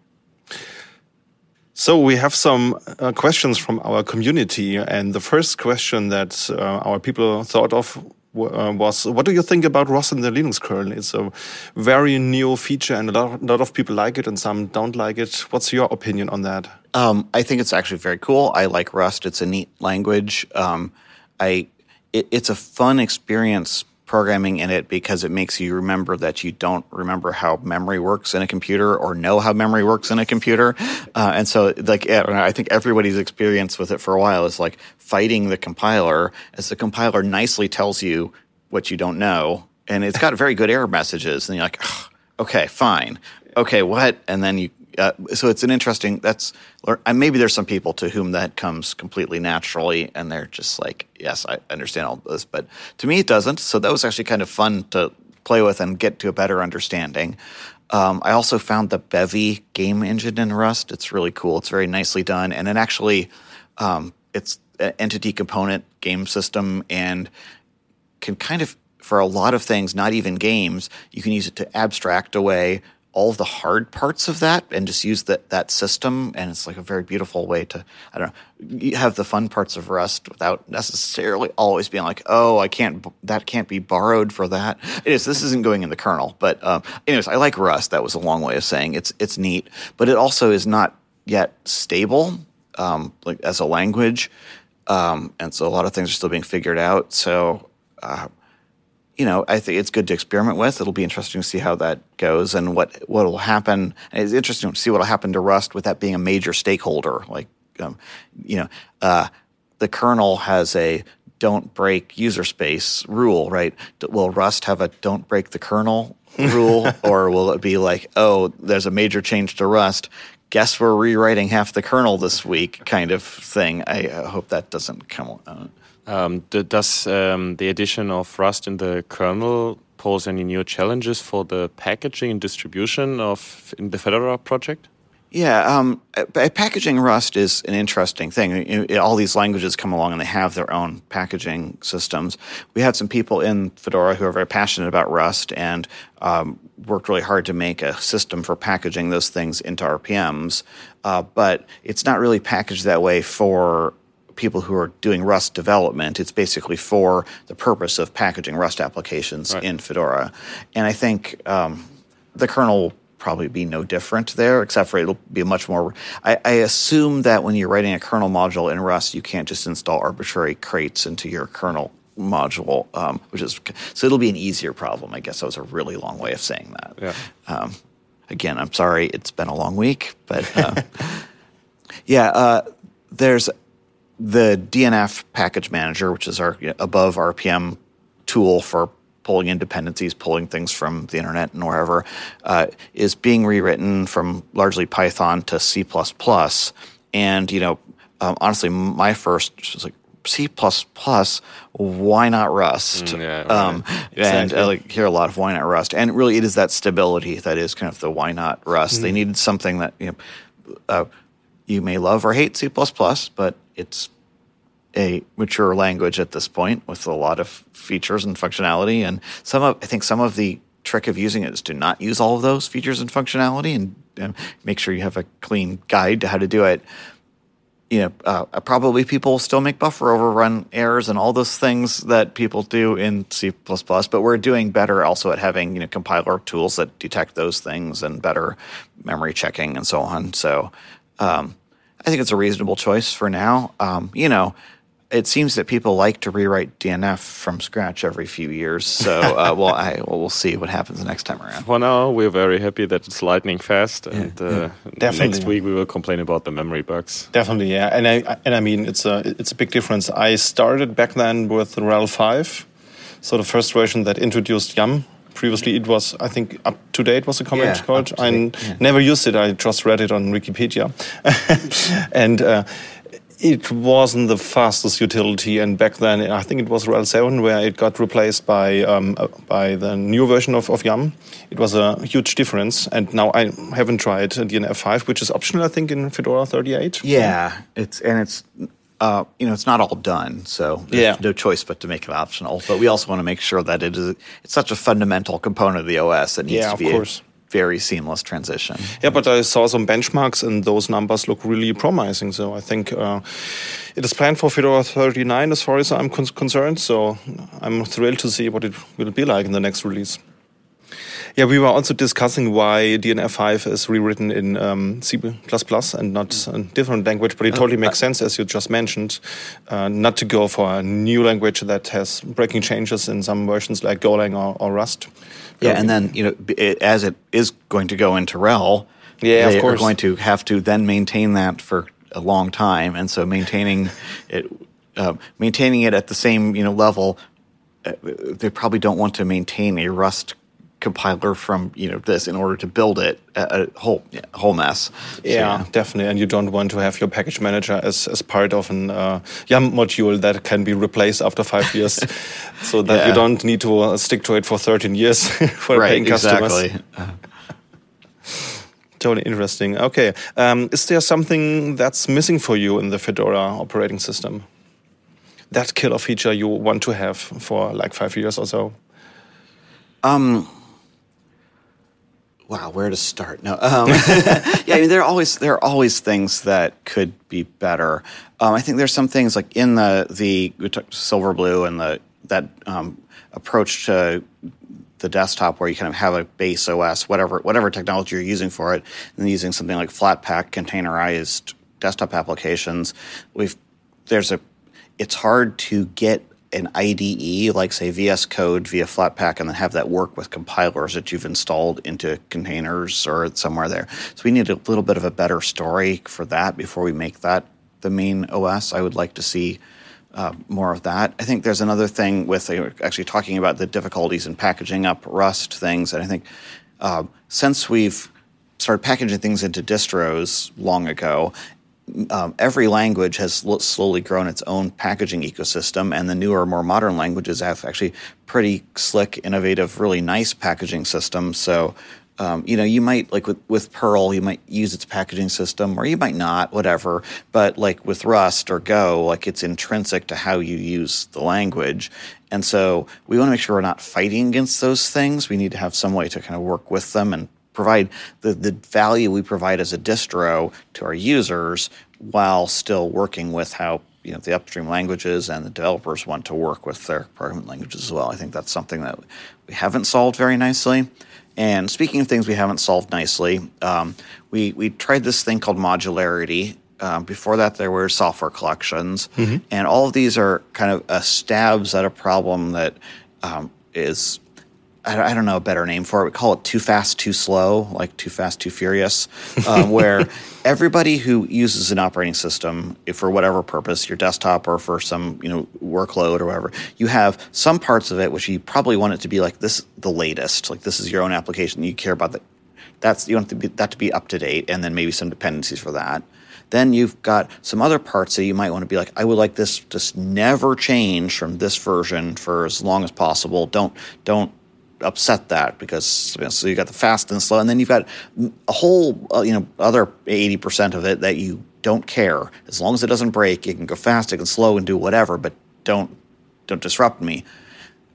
So we have some uh, questions from our community, and the first question that uh, our people thought of was what do you think about Rust in the Linux kernel? It's a very new feature, and a lot, a lot of people like it, and some don't like it. What's your opinion on that? Um, I think it's actually very cool. I like Rust. It's a neat language. Um, I it, it's a fun experience programming in it because it makes you remember that you don't remember how memory works in a computer or know how memory works in a computer. Uh, and so, like, I think everybody's experience with it for a while is like fighting the compiler as the compiler nicely tells you what you don't know. And it's got very good error messages. And you're like, okay, fine. Okay, what? And then you uh, so it's an interesting. That's maybe there's some people to whom that comes completely naturally, and they're just like, yes, I understand all this, but to me it doesn't. So that was actually kind of fun to play with and get to a better understanding. Um, I also found the Bevy game engine in Rust. It's really cool. It's very nicely done, and it actually um, it's an entity component game system and can kind of for a lot of things, not even games, you can use it to abstract away all the hard parts of that and just use that that system. And it's like a very beautiful way to i don't know have the fun parts of rust without necessarily always being like oh i can't that can't be borrowed for that. It is this isn't going in the kernel but um, anyways i like rust. That was a long way of saying it's it's neat but it also is not yet stable um, like as a language. Um, and so a lot of things are still being figured out. So uh, you know, I think it's good to experiment with. It'll be interesting to see how that goes and what what will happen. It's interesting to see what will happen to Rust with that being a major stakeholder. Like, um, you know, uh, the kernel has a don't break user space rule, right? Will Rust have a don't break the kernel (laughs) rule, or will it be like, oh, there's a major change to Rust? Guess we're rewriting half the kernel this week, kind of thing. I, hope that doesn't come. Uh, um, does um, the addition of Rust in the kernel pose any new challenges for the packaging and distribution of in the Fedora project? Yeah, um, packaging Rust is an interesting thing. all these languages come along and they have their own packaging systems. We had some people in Fedora who are very passionate about Rust and um, worked really hard to make a system for packaging those things into RPMs. Uh, but it's not really packaged that way for people who are doing Rust development. It's basically for the purpose of packaging Rust applications right. in Fedora. And I think um, the kernel will probably be no different there, except for it'll be much more. I, I, assume that when you're writing a kernel module in Rust, you can't just install arbitrary crates into your kernel module, um, which is so it'll be an easier problem. I guess that was a really long way of saying that. Yeah. Um, again, I'm sorry, it's been a long week, but uh, (laughs) yeah, uh, there's the DNF package manager, which is our above RPM tool for pulling in dependencies, pulling things from the internet and wherever, uh, is being rewritten from largely Python to C++. And, you know, um, honestly, my first was like, C++, why not Rust? Mm, yeah, right. um, exactly. And I like, hear a lot of why not Rust. And really, it is that stability that is kind of the why not Rust. Mm. They needed something that, you know, uh, you may love or hate C++, but it's a mature language at this point with a lot of features and functionality. And some of, I think some of the trick of using it is to not use all of those features and functionality and, and make sure you have a clean guide to how to do it. You know, uh, probably people still make buffer overrun errors and all those things that people do in C++, but we're doing better also at having, you know, compiler tools that detect those things and better memory checking and so on. So, um, I think it's a reasonable choice for now. Um, you know, it seems that people like to rewrite DNF from scratch every few years. So, uh, (laughs) well, I well, we'll see what happens the next time around. For now, we're very happy that it's lightning fast, and yeah, uh, next week we will complain about the memory bugs. Definitely, yeah, and I and I mean it's a it's a big difference. I started back then with RHEL five, so the first version that introduced Yum previously it was i think up to date was a comment yeah, code i yeah. never used it i just read it on wikipedia (laughs) and uh, it wasn't the fastest utility, and back then I think it was RHEL 7 where it got replaced by um, uh, by the new version of, of Yum. It was a huge difference, and now I haven't tried DNF 5, which is optional, I think, in Fedora 38. Yeah, it's and it's uh, you know, it's not all done, so yeah. no choice but to make it optional. But we also want to make sure that it is it's such a fundamental component of the OS that needs yeah, to be of course very seamless transition. Yeah, but I saw some benchmarks and those numbers look really promising. So I think uh, it is planned for Fedora 39 as far as I'm con concerned. So I'm thrilled to see what it will be like in the next release. Yeah, we were also discussing why DNF5 is rewritten in um, C++ and not a different language, but it totally makes sense, as you just mentioned, uh, not to go for a new language that has breaking changes in some versions like Golang or, or Rust. Yeah, and then you know, it, as it is going to go into RHEL, yeah, they of course. are going to have to then maintain that for a long time, and so maintaining (laughs) it, uh, maintaining it at the same you know level, uh, they probably don't want to maintain a Rust compiler from you know this in order to build it a, a whole whole mess. So, Yeah, definitely. And you don't want to have your package manager as, as part of an uh, YAML module that can be replaced after five years, (laughs) so that you don't need to uh, stick to it for 13 years (laughs) for right, paying customers. exactly. (laughs) Totally interesting. Okay. Um, is there something that's missing for you in the Fedora operating system? That killer feature you want to have for like five years or so? Wow, where to start? No, um, (laughs) yeah, I mean there are always there are always things that could be better. Um, I think there's some things like in the the we talked Silverblue and the that um, approach to the desktop where you kind of have a base OS, whatever whatever technology you're using for it, and using something like Flatpak containerized desktop applications. We've there's a it's hard to get an IDE like say VS Code via Flatpak and then have that work with compilers that you've installed into containers or somewhere there. So we need a little bit of a better story for that before we make that the main OS. I would like to see uh, more of that. I think there's another thing with uh, actually talking about the difficulties in packaging up Rust things, and I think uh, since we've started packaging things into distros long ago, um, every language has slowly grown its own packaging ecosystem, and the newer, more modern languages have actually pretty slick, innovative, really nice packaging systems. So, um, you know, you might like with, with Perl, you might use its packaging system, or you might not, whatever. But like with Rust or Go, like it's intrinsic to how you use the language. And so we want to make sure we're not fighting against those things. We need to have some way to kind of work with them and provide the, the value we provide as a distro to our users while still working with how you know the upstream languages and the developers want to work with their programming languages as well. I think that's something that we haven't solved very nicely. And speaking of things we haven't solved nicely, um, we we tried this thing called modularity. Um, before that, there were software collections, and all of these are kind of uh, stabs at a problem that um, is I don't- I don't know a better name for it. We call it too fast, too slow, like too fast, too furious, um, (laughs) where everybody who uses an operating system if for whatever purpose, your desktop or for some you know workload or whatever, you have some parts of it which you probably want it to be like this, the latest, like this is your own application. You care about that. That's you want to be, that to be up to date, and then maybe some dependencies for that. Then you've got some other parts that you might want to be like, I would like this to s- never change from this version for as long as possible. Don't don't upset that because you know, so you got the fast and slow, and then you've got a whole uh, you know other eighty percent of it that you don't care as long as it doesn't break. It can go fast, it can slow, and do whatever, but don't don't disrupt me.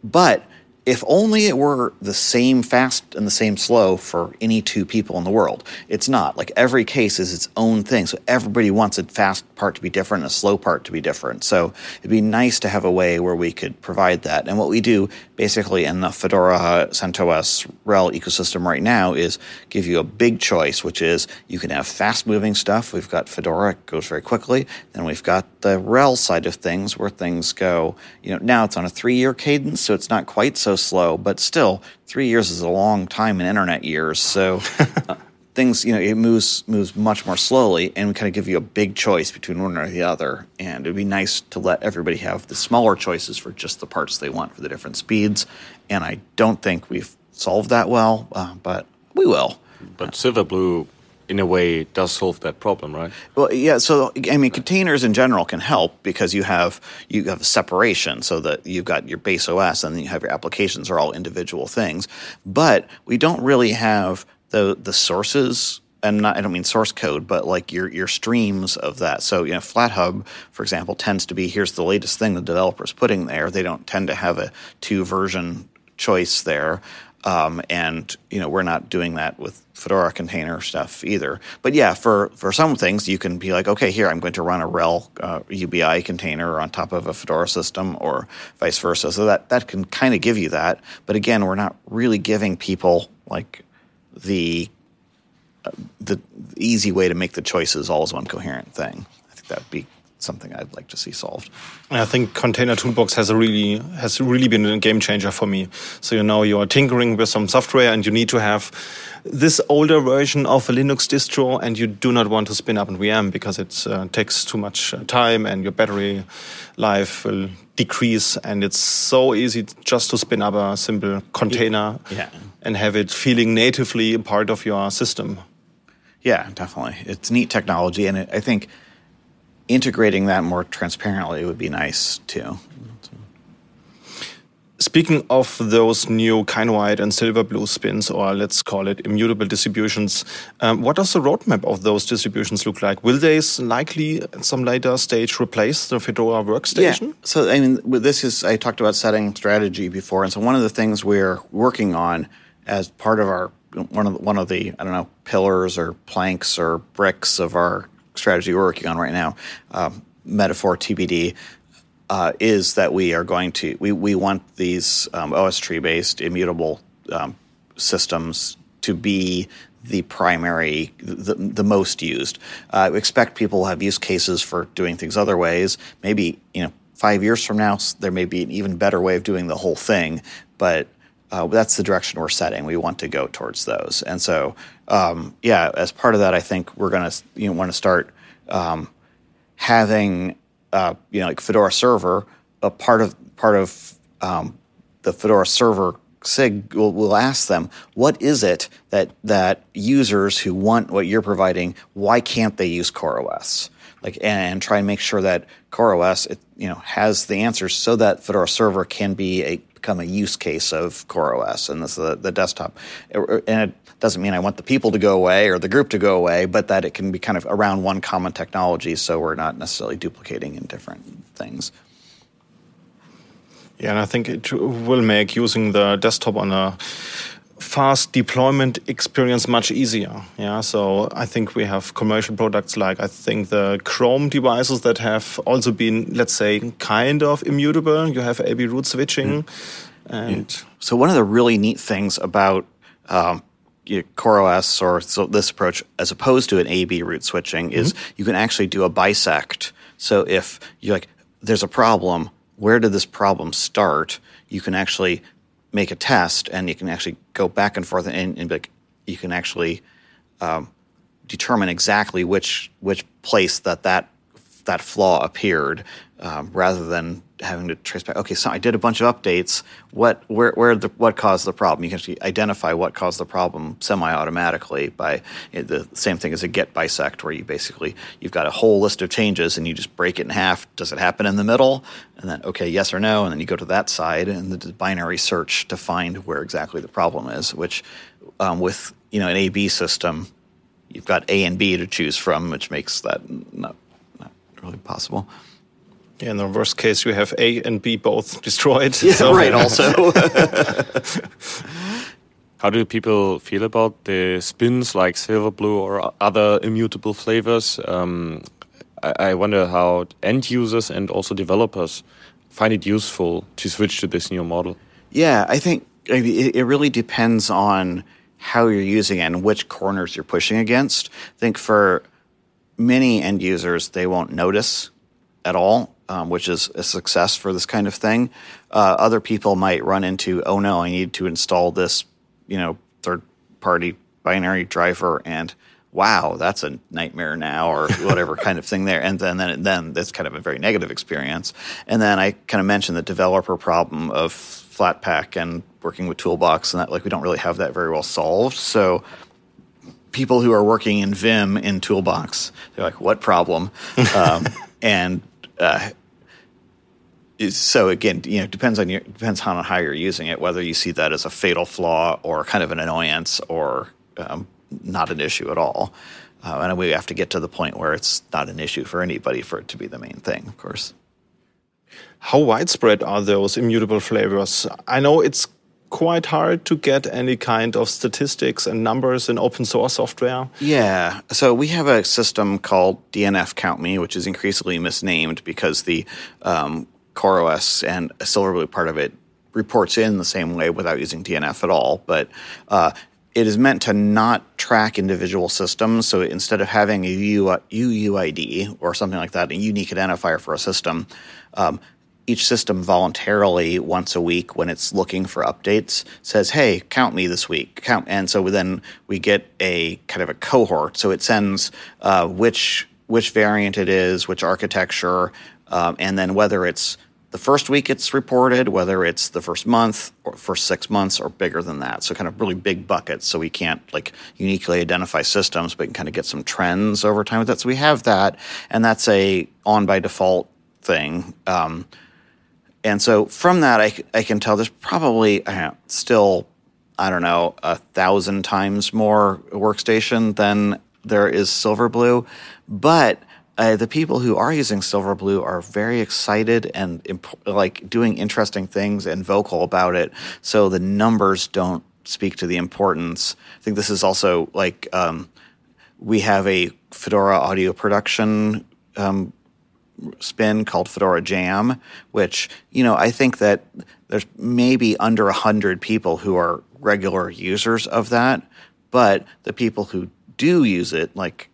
But if only it were the same fast and the same slow for any two people in the world. It's not. Like every case is its own thing. So everybody wants a fast part to be different and a slow part to be different. So it'd be nice to have a way where we could provide that. And what we do basically in the Fedora CentOS RHEL ecosystem right now is give you a big choice, which is you can have fast moving stuff. We've got Fedora, it goes very quickly. Then we've got the RHEL side of things where things go, you know, now it's on a three year cadence, so it's not quite so slow, but still, three years is a long time in internet years. So (laughs) uh, things, you know, it moves moves much more slowly, and we kind of give you a big choice between one or the other. And it'd be nice to let everybody have the smaller choices for just the parts they want for the different speeds. And I don't think we've solved that well, uh, but we will. But Silverblue, in a way, does solve that problem, right? Well, yeah. So I mean, containers in general can help because you have you have a separation, so that you've got your base OS and then you have your applications are all individual things. But we don't really have the the sources. And not, I don't mean source code, but like your your streams of that. So you know, FlatHub, for example, tends to be here's the latest thing the developer's putting there. They don't tend to have a two version choice there. Um, and you know we're not doing that with Fedora container stuff either. But yeah, for for some things you can be like, okay, here I'm going to run a RHEL uh, UBI container on top of a Fedora system, or vice versa. So that that can kind of give you that. But again, we're not really giving people like the uh, the easy way to make the choices all as one coherent thing. I think that'd be something I'd like to see solved. I think Container Toolbox has a really has really been a game changer for me. So you know you are tinkering with some software and you need to have this older version of a Linux distro, and you do not want to spin up an VM because it uh, takes too much uh, time and your battery life will decrease. And it's so easy just to spin up a simple container yeah. and have it feeling natively part of your system. Yeah, definitely. It's neat technology, and it, I think integrating that more transparently would be nice too. Speaking of those new Kinoite and Silverblue spins, or let's call it immutable distributions, um, what does the roadmap of those distributions look like? Will they likely at some later stage replace the Fedora workstation? Yeah. So, I mean, this is, I talked about setting strategy before. And so, one of the things we're working on as part of our, one of one of the, I don't know, pillars or planks or bricks of our strategy we're working on right now, um, metaphor TBD, uh, is that we are going to we, we want these um, OSTree based immutable um, systems to be the primary the, the most used. Uh, expect people have use cases for doing things other ways. Maybe you know five years from now there may be an even better way of doing the whole thing, but uh, that's the direction we're setting. We want to go towards those, and so um, yeah, as part of that, I think we're going to you know, want to start um, having uh, you know, like Fedora Server, a part of part of um, the Fedora Server SIG will, will ask them, what is it that that users who want what you're providing, why can't they use CoreOS? Like, and try and make sure that CoreOS, it, you know, has the answers so that Fedora Server can be a become a use case of CoreOS and this the, the desktop. Er, er, and it doesn't mean I want the people to go away or the group to go away, but that it can be kind of around one common technology, so we're not necessarily duplicating in different things. Yeah, and I think it will make using the desktop on a fast deployment experience much easier. Yeah, so I think we have commercial products like I think the Chrome devices that have also been, let's say, kind of immutable. You have AB root switching, mm. and yeah. so one of the really neat things about um, CoreOS or so this approach, as opposed to an AB root switching, is mm-hmm. you can actually do a bisect. So if you're like, there's a problem, where did this problem start? You can actually make a test and you can actually go back and forth and, and like, you can actually um, determine exactly which which place that that that flaw appeared um, rather than having to trace back. Okay, so I did a bunch of updates. What where where the what caused the problem? You can actually identify what caused the problem semi-automatically by you know, the same thing as a git bisect, where you basically you've got a whole list of changes and you just break it in half. Does it happen in the middle? And then okay, yes or no, and then you go to that side and the binary search to find where exactly the problem is. Which um, with you know an A/B system, you've got A and B to choose from, which makes that not not really possible. Yeah, in the worst case, you have A and B both (laughs) destroyed. Yeah, so. right. Also, (laughs) how do people feel about the spins like Silverblue or other immutable flavors? Um, I, I wonder how end users and also developers find it useful to switch to this new model. Yeah, I think it, it really depends on how you're using it and which corners you're pushing against. I think for many end users, they won't notice at all um, which is a success for this kind of thing. Uh, other people might run into, oh no, I need to install this, you know, third party binary driver and wow, that's a nightmare now, or (laughs) whatever kind of thing there. And then, then, then that's kind of a very negative experience. And then I kind of mentioned the developer problem of Flatpak and working with Toolbox, and that like we don't really have that very well solved. So people who are working in Vim in Toolbox, they're like, what problem? (laughs) um, and uh, so again, you know, depends on your depends on how you're using it, whether you see that as a fatal flaw or kind of an annoyance or um, not an issue at all. Uh, and we have to get to the point where it's not an issue for anybody for it to be the main thing, of course. How widespread are those immutable flavors? I know it's quite hard to get any kind of statistics and numbers in open source software? Yeah. So we have a system called DNF Count Me, which is increasingly misnamed because the um, CoreOS and a Silverblue part of it reports in the same way without using DNF at all. But uh, it is meant to not track individual systems. So instead of having a UUID or something like that, a unique identifier for a system, um, each system voluntarily once a week when it's looking for updates says hey count me this week count and so then we get a kind of a cohort so it sends uh, which which variant it is which architecture um, and then whether it's the first week it's reported, whether it's the first month or first six months or bigger than that. So kind of really big buckets. So we can't like uniquely identify systems, but can kind of get some trends over time with that. So we have that, and that's a on by default thing. Um, and so from that, I, I can tell there's probably still, I don't know, a thousand times more workstation than there is Silverblue, but uh, the people who are using Silverblue are very excited and imp- like doing interesting things and vocal about it. So the numbers don't speak to the importance. I think this is also like um, we have a Fedora audio production um, spin called Fedora Jam, which you know I think that there's maybe under hundred people who are regular users of that, but the people who do use it, like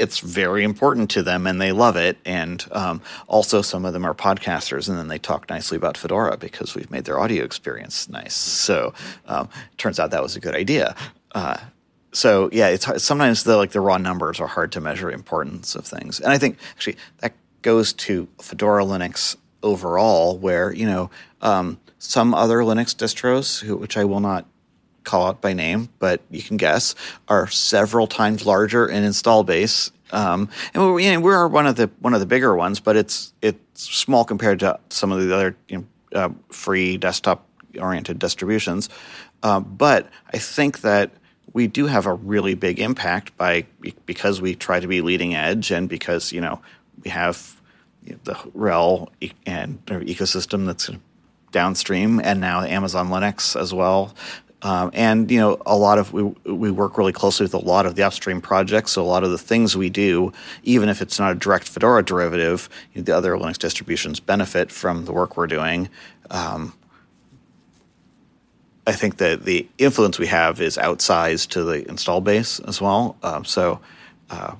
it's very important to them and they love it. And um, also, some of them are podcasters and then they talk nicely about Fedora because we've made their audio experience nice. So, um, turns out that was a good idea. Uh, so yeah, it's sometimes the like the raw numbers are hard to measure importance of things, and I think actually that goes to Fedora Linux overall, where you know um, some other Linux distros, who, which I will not call out by name, but you can guess, are several times larger in install base. Um, and we're, you know, we're one of the one of the bigger ones, but it's it's small compared to some of the other you know, uh, free desktop oriented distributions. Uh, but I think that we do have a really big impact by because we try to be leading edge and because you know we have the RHEL and ecosystem that's downstream, and now Amazon Linux as well. Um, and you know, a lot of we we work really closely with a lot of the upstream projects. So a lot of the things we do, even if it's not a direct Fedora derivative, you know, the other Linux distributions benefit from the work we're doing. Um, I think that the influence we have is outsized to the install base as well. Um, so uh,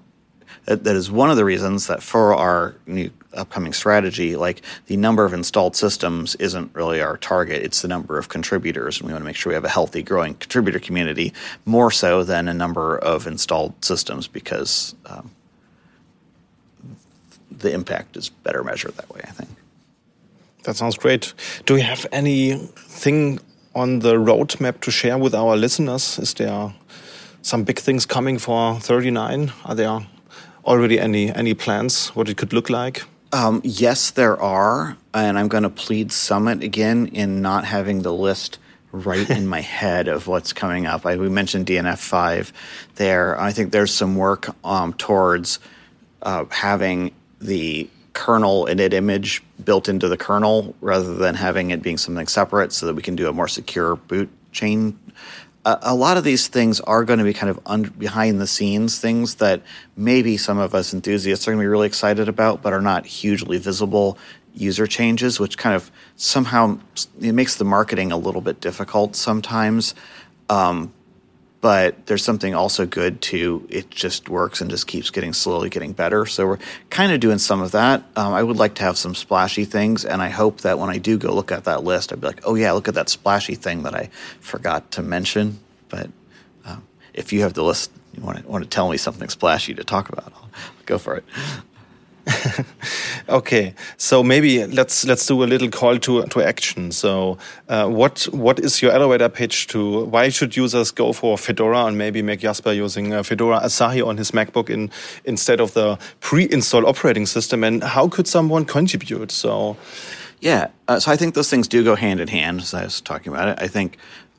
that, that is one of the reasons that for our new upcoming strategy, like the number of installed systems isn't really our target. It's the number of contributors, and we want to make sure we have a healthy, growing contributor community more so than a number of installed systems because um, the impact is better measured that way. I think. That sounds great. Do you have anything on the roadmap to share with our listeners? Is there some big things coming for 39? Are there already any any plans what it could look like? Um, yes, there are, and I'm going to plead Summit again in not having the list right in my (laughs) head of what's coming up. I, we mentioned DNF five there. I think there's some work um, towards uh, having the kernel init image built into the kernel rather than having it being something separate, so that we can do a more secure boot chain a, a lot of these things are going to be kind of un- behind the scenes things that maybe some of us enthusiasts are going to be really excited about, but are not hugely visible user changes, which kind of somehow it makes the marketing a little bit difficult sometimes. Um, but there's something also good to it just works and just keeps getting slowly getting better. So we're kind of doing some of that. Um, I would like to have some splashy things, and I hope that when I do go look at that list, I'd be like, oh yeah, look at that splashy thing that I forgot to mention. But um, if you have the list, you want to want to tell me something splashy to talk about, I'll, go for it. (laughs) okay, so maybe let's let's do a little call to to action. So, uh, what what is your elevator pitch to why should users go for Fedora and maybe make Jasper using uh, Fedora Asahi on his MacBook in instead of the pre-installed operating system, and how could someone contribute? So, yeah, uh, so I think those things do go hand in hand. As I was talking about it, I think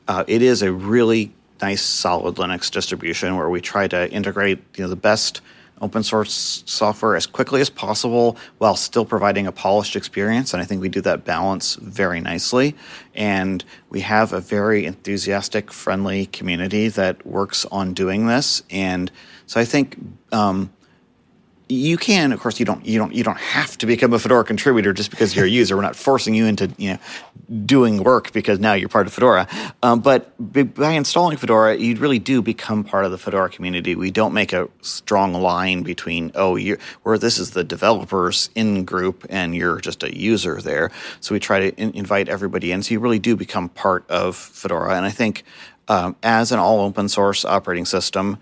uh, it is a really nice, solid Linux distribution where we try to integrate you know the best open source software as quickly as possible while still providing a polished experience. And I think we do that balance very nicely. And we have a very enthusiastic, friendly community that works on doing this. And so I think um, you can, of course, you don't, you don't, you don't have to become a Fedora contributor just because you're a user. We're not forcing you into, you know, doing work because now you're part of Fedora. Um, but by installing Fedora, you really do become part of the Fedora community. We don't make a strong line between, oh, you're, where this is the developers in group and you're just a user there. So we try to in- invite everybody in. So you really do become part of Fedora. And I think um, as an all open source operating system,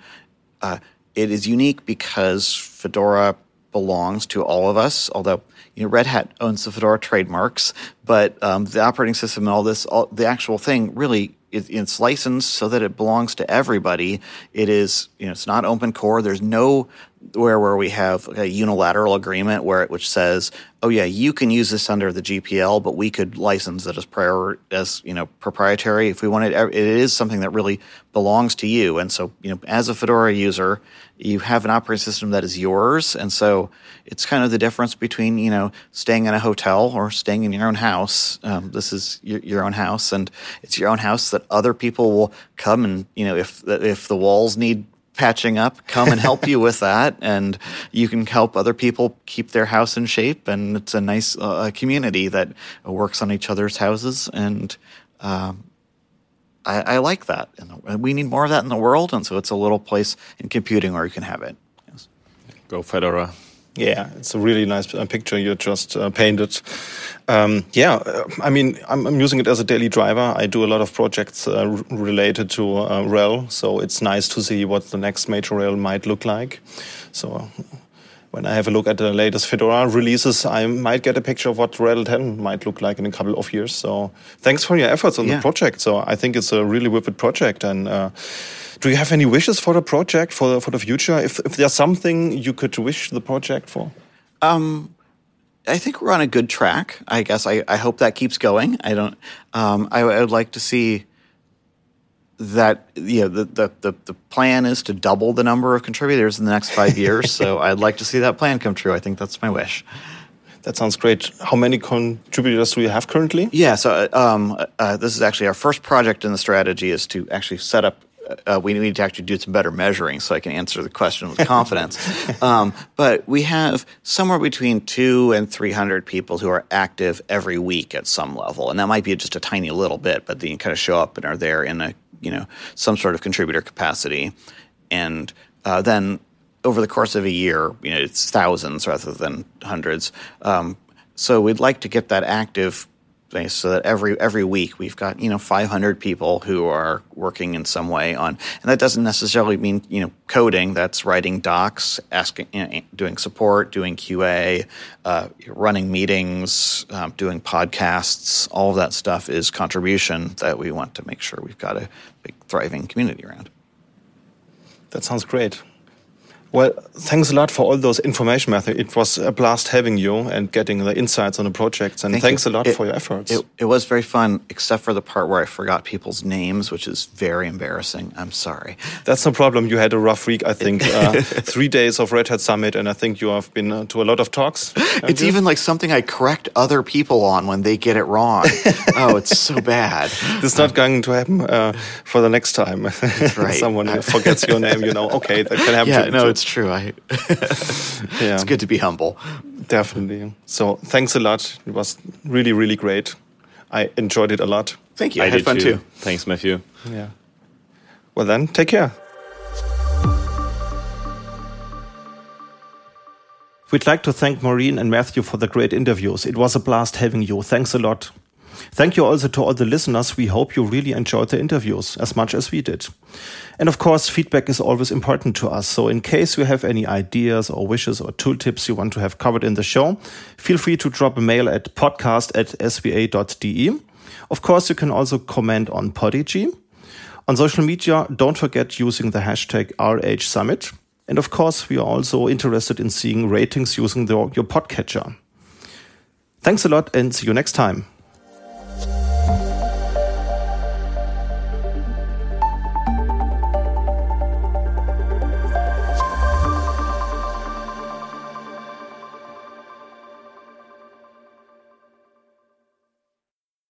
uh, it is unique because Fedora belongs to all of us, although you know, Red Hat owns the Fedora trademarks, but um, the operating system and all this, all, the actual thing really it, it's licensed so that it belongs to everybody. It is, you know, it's not open core. There's no where where we have a unilateral agreement where it which says, oh yeah, you can use this under the GPL, but we could license it as prior as you know proprietary if we wanted. It is something that really belongs to you, and so you know, as a Fedora user, you have an operating system that is yours, and so it's kind of the difference between you know staying in a hotel or staying in your own house. Um, this is your, your own house, and it's your own house that other people will come and you know if if the walls need patching up, come and help you (laughs) with that. And you can help other people keep their house in shape. And it's a nice uh, community that works on each other's houses. And um, I, I, like that. And we need more of that in the world. And so it's a little place in computing where you can have it. Yes. Go Fedora. Yeah, it's a really nice uh, picture you just uh, painted. Um, yeah, uh, I mean, I'm, I'm, using it as a daily driver. I do a lot of projects uh, related to uh, RHEL, so it's nice to see what the next major RHEL might look like. So when I have a look at the latest Fedora releases, I might get a picture of what RHEL 10 might look like in a couple of years. So thanks for your efforts on yeah. the project. So I think it's a really vivid project and uh, do you have any wishes for the project for the, for the future? If, if there's something you could wish the project for? Um, I think we're on a good track. I guess I, I hope that keeps going. I don't. Um, I, I, would like to see that. You know, the, the, the the plan is to double the number of contributors in the next five years. so (laughs) I'd like to see that plan come true. I think that's my wish. That sounds great. How many contributors do you have currently? Yeah, so um, uh, this is actually our first project in the strategy is to actually set up uh, we need to actually do some better measuring so I can answer the question with (laughs) confidence. um, but we have somewhere between two and 300 people who are active every week at some level. And that might be just a tiny little bit, but they kind of show up and are there in a, you know, some sort of contributor capacity. And uh, then over the course of a year, you know, it's thousands rather than hundreds. Um, so we'd like to get that active so that every every week we've got you know 500 people who are working in some way on and that doesn't necessarily mean you know coding that's writing docs asking you know, doing support doing qa uh, running meetings um, doing podcasts all of that stuff is contribution that we want to make sure we've got a big thriving community around. That sounds great well, thanks a lot for all those information, Matthew. It was a blast having you and getting the insights on the projects. And Thank thanks you. a lot it, for your efforts. It, it, was very fun, except for the part where I forgot people's names, which is very embarrassing. I'm sorry. That's no problem. You had a rough week, I think. (laughs) uh, three days of Red Hat Summit, and I think you have been uh, to a lot of talks. (laughs) It's you? even like something I correct other people on when they get it wrong. (laughs) oh, it's so bad. This is not going to happen uh, for the next time. That's right. Someone forgets your name, you know, okay, that can happen. Yeah, to, no, it's true. I (laughs) yeah. It's good to be humble. Definitely. So thanks a lot. It was really, really great. I enjoyed it a lot. Thank you. I, I had fun too. too. Thanks, Matthew. Yeah. Well then, take care. We'd like to thank Máirín and Matthew for the great interviews. It was a blast having you. Thanks a lot. Thank you also to all the listeners. We hope you really enjoyed the interviews as much as we did. And of course, feedback is always important to us. So in case you have any ideas or wishes or tooltips you want to have covered in the show, feel free to drop a mail at podcast at sva.de. Of course, you can also comment on Podigee. On social media, don't forget using the hashtag RHSummit. And of course, we are also interested in seeing ratings using the, your podcatcher. Thanks a lot and see you next time.